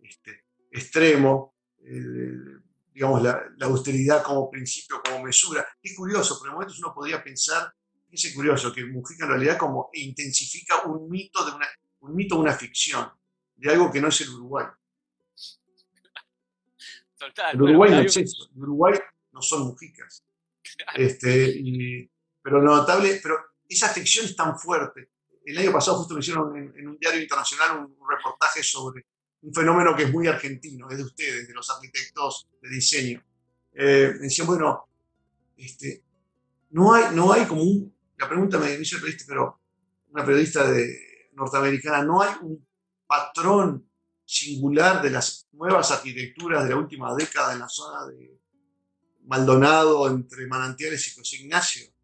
este, extremo, eh, digamos, la, la, austeridad como principio, como mesura. Es curioso, por momentos uno podría pensar, es curioso, que Mujica en realidad como intensifica un mito de una, un mito, una ficción, de algo que no es el Uruguay. el Uruguay no es eso, el Uruguay no son Mujicas. Este, y, pero notable, pero esa ficción es tan fuerte. El año pasado justo me hicieron en, un diario internacional un, reportaje sobre un fenómeno que es muy argentino, es de ustedes, de los arquitectos de diseño. Eh, decían, bueno, este, no, hay, no hay como un, la pregunta me hizo el periodista, pero una periodista de, norteamericana, no hay un patrón singular de las nuevas arquitecturas de la última década en la zona de Maldonado, entre Manantiales y José Ignacio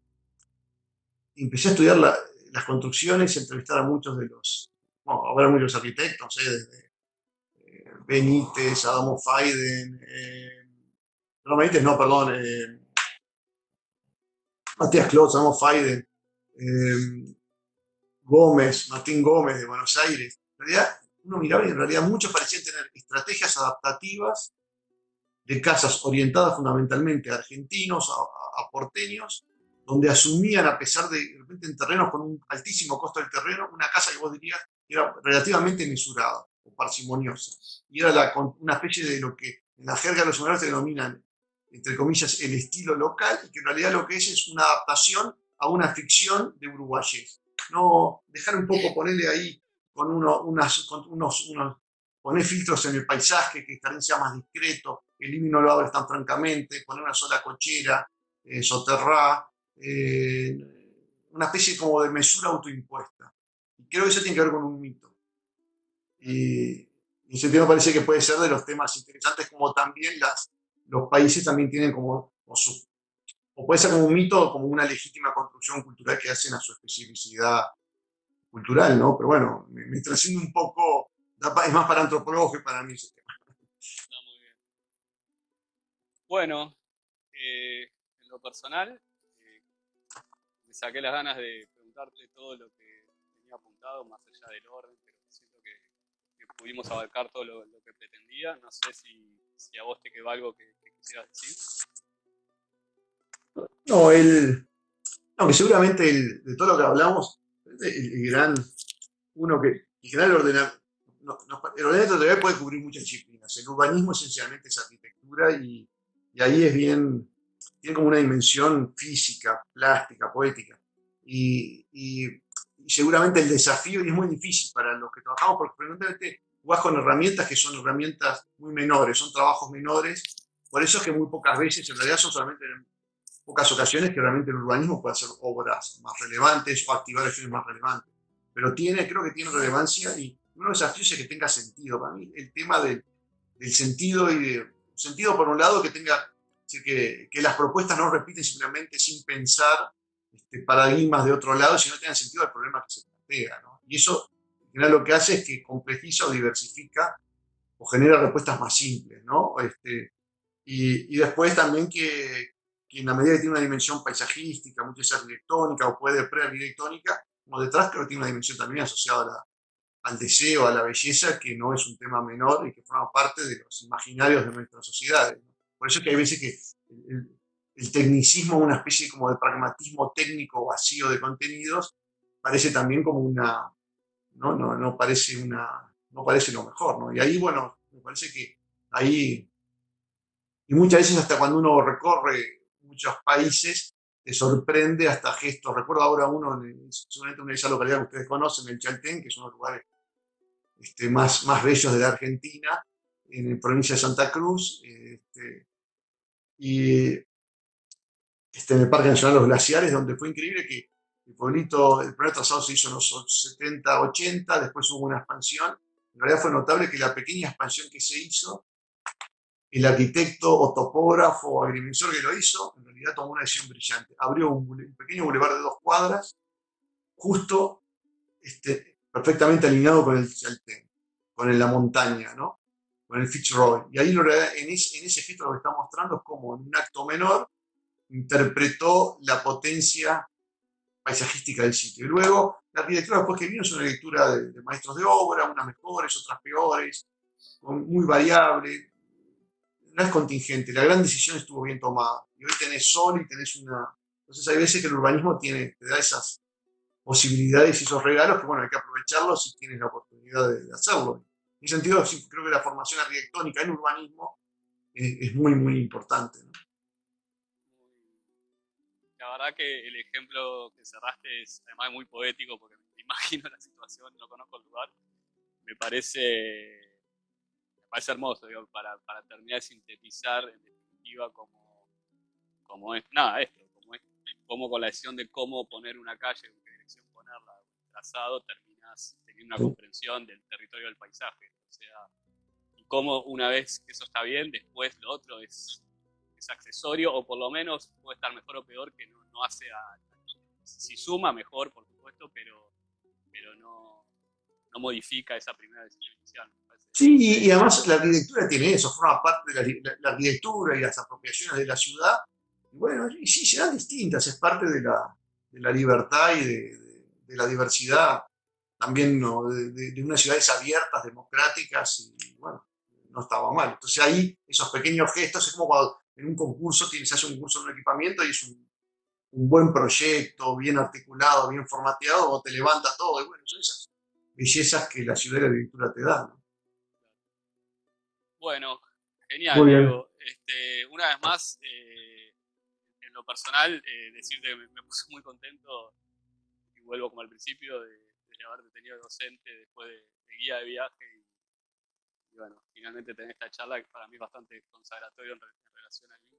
empecé a estudiar las construcciones, entrevistar a muchos de los, bueno, a ver muchos arquitectos, ¿eh? desde Benítez, Adamo Faiden, eh, no Benítez, no, perdón, eh, Matías Klotz, Adamo Faiden, Gómez, Martín Gómez de Buenos Aires. En realidad, uno miraba y en realidad muchos parecían tener estrategias adaptativas de casas orientadas fundamentalmente a argentinos, a porteños, donde asumían, a pesar de repente en terrenos con un altísimo costo del terreno, una casa que vos dirías era relativamente mesurada, o parsimoniosa. Y era una especie de lo que en la jerga de los humanos se denominan, entre comillas, el estilo local, y que en realidad lo que es es una adaptación a una ficción de uruguayés. No dejar un poco, ponerle ahí con, uno, unos, unos, poner filtros en el paisaje, que también sea más discreto, el no lo abres tan francamente, poner una sola cochera, eh, soterrar, eh, una especie como de mesura autoimpuesta. Y creo que eso tiene que ver con un mito. Y, en ese me parece que puede ser de los temas interesantes, como también los países también tienen como, o, su, o puede ser como un mito o como una legítima construcción cultural que hacen a su especificidad cultural, ¿no? Pero bueno, me, me trasciende un poco, es más para antropólogos que para mí ese tema. Está muy bien. Bueno, eh, en lo personal, eh, me saqué las ganas de preguntarte todo lo que tenía apuntado, más allá del orden, pudimos abarcar todo lo, que pretendía. No sé si, a vos te quedó algo que, quisieras decir. No, el, no, que seguramente de todo lo que hablamos, el, gran, uno que, el general ordena, no, el ordenamiento puede cubrir muchas disciplinas. El urbanismo esencialmente es arquitectura y, y, ahí es bien, tiene como una dimensión física, plástica, poética. Y, y, seguramente el desafío, y es muy difícil para los que trabajamos, porque frecuentemente jugás con herramientas que son herramientas muy menores, son trabajos menores. Por eso es que muy pocas veces, en realidad son solamente pocas ocasiones que realmente el urbanismo puede hacer obras más relevantes o activar acciones más relevantes. Pero tiene, creo que tiene relevancia y uno de los desafíos es que tenga sentido. Para mí, el tema del, del sentido y de sentido, por un lado, que tenga que, que, las propuestas no repiten simplemente sin pensar este, paradigmas de otro lado, sino tengan sentido al problema que se plantea. ¿no? Y eso, en general, lo que hace es que complejiza o diversifica o genera respuestas más simples. ¿no? Este, y, y después también que, que en la medida que tiene una dimensión paisajística, muchas veces arquitectónica o puede pre-arquitectónica, como detrás creo que tiene una dimensión también asociada al deseo, a la belleza, que no es un tema menor y que forma parte de los imaginarios de nuestras sociedades. Por eso es que hay veces que el, tecnicismo, una especie como de pragmatismo técnico vacío de contenidos, parece también como una, no, no, no parece una, no parece lo mejor, ¿no? Y ahí, bueno, me parece que ahí, y muchas veces hasta cuando uno recorre muchos países, te sorprende hasta gestos. Recuerdo ahora uno, seguramente una de esas localidades que ustedes conocen, el Chaltén, que es uno de los lugares este, más, más bellos de la Argentina, en la provincia de Santa Cruz, este, y este, en el Parque Nacional Los Glaciares, donde fue increíble que el pueblito, el se hizo en los 70, 80, después hubo una expansión. En realidad fue notable que la pequeña expansión que se hizo el arquitecto o topógrafo o agrimensor que lo hizo, en realidad tomó una decisión brillante. Abrió un, pequeño bulevar de dos cuadras, justo este, perfectamente alineado con el Chaltén, con la montaña, ¿no? con el Fitzroy. Y ahí en, ese gesto lo que está mostrando es cómo en un acto menor interpretó la potencia paisajística del sitio. Y luego la arquitectura después que vino es una lectura de, maestros de obra, unas mejores, otras peores, muy variable, no es contingente, la gran decisión estuvo bien tomada. Y hoy tenés sol y tenés una... Entonces hay veces que el urbanismo tiene, te da esas posibilidades y esos regalos que bueno, hay que aprovecharlos si tienes la oportunidad de, hacerlo. En ese sentido, creo que la formación arquitectónica en urbanismo es, muy, muy importante. Verdad que el ejemplo que cerraste es además muy poético porque me imagino la situación, no conozco el lugar. Me parece parece hermoso, digo, para, para, terminar de sintetizar en definitiva como, como es, nada, esto, como, es, como con la decisión de cómo poner una calle, en qué dirección ponerla, un trazado, terminas teniendo una comprensión del territorio del paisaje. O sea, y cómo una vez que eso está bien, después lo otro es, es accesorio, o por lo menos puede estar mejor o peor, que no, no hace a, si suma mejor, por supuesto, pero, pero no, no modifica esa primera decisión inicial. Sí, y, además la arquitectura tiene eso, forma parte de la, arquitectura y las apropiaciones de la ciudad. Y bueno, y sí, serán distintas, es parte de la, de la libertad y de, de, la diversidad, también ¿no? de, de, unas ciudades abiertas, democráticas, y bueno, no estaba mal. Entonces ahí esos pequeños gestos, es como cuando en un concurso se hace un curso de un equipamiento y es un, un, buen proyecto, bien articulado, bien formateado, o te levanta todo, y bueno, son esas bellezas que la ciudad y la arquitectura te dan. ¿no? Bueno, genial. Este, una vez más, eh, en lo personal, eh, decirte que me, puse muy contento y vuelvo como al principio de, de haberte tenido docente después de, guía de viaje y, bueno, finalmente tener esta charla que para mí es bastante consagratorio en, relación al vínculo.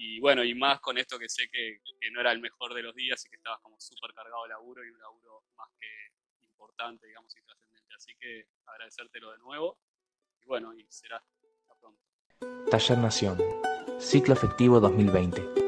Y bueno, y más con esto que sé que, no era el mejor de los días y que estabas como súper cargado de laburo y un laburo más que importante, digamos, y trascendente. Así que agradecértelo de nuevo y bueno, y será hasta pronto. Taller Nación, ciclo efectivo 2020.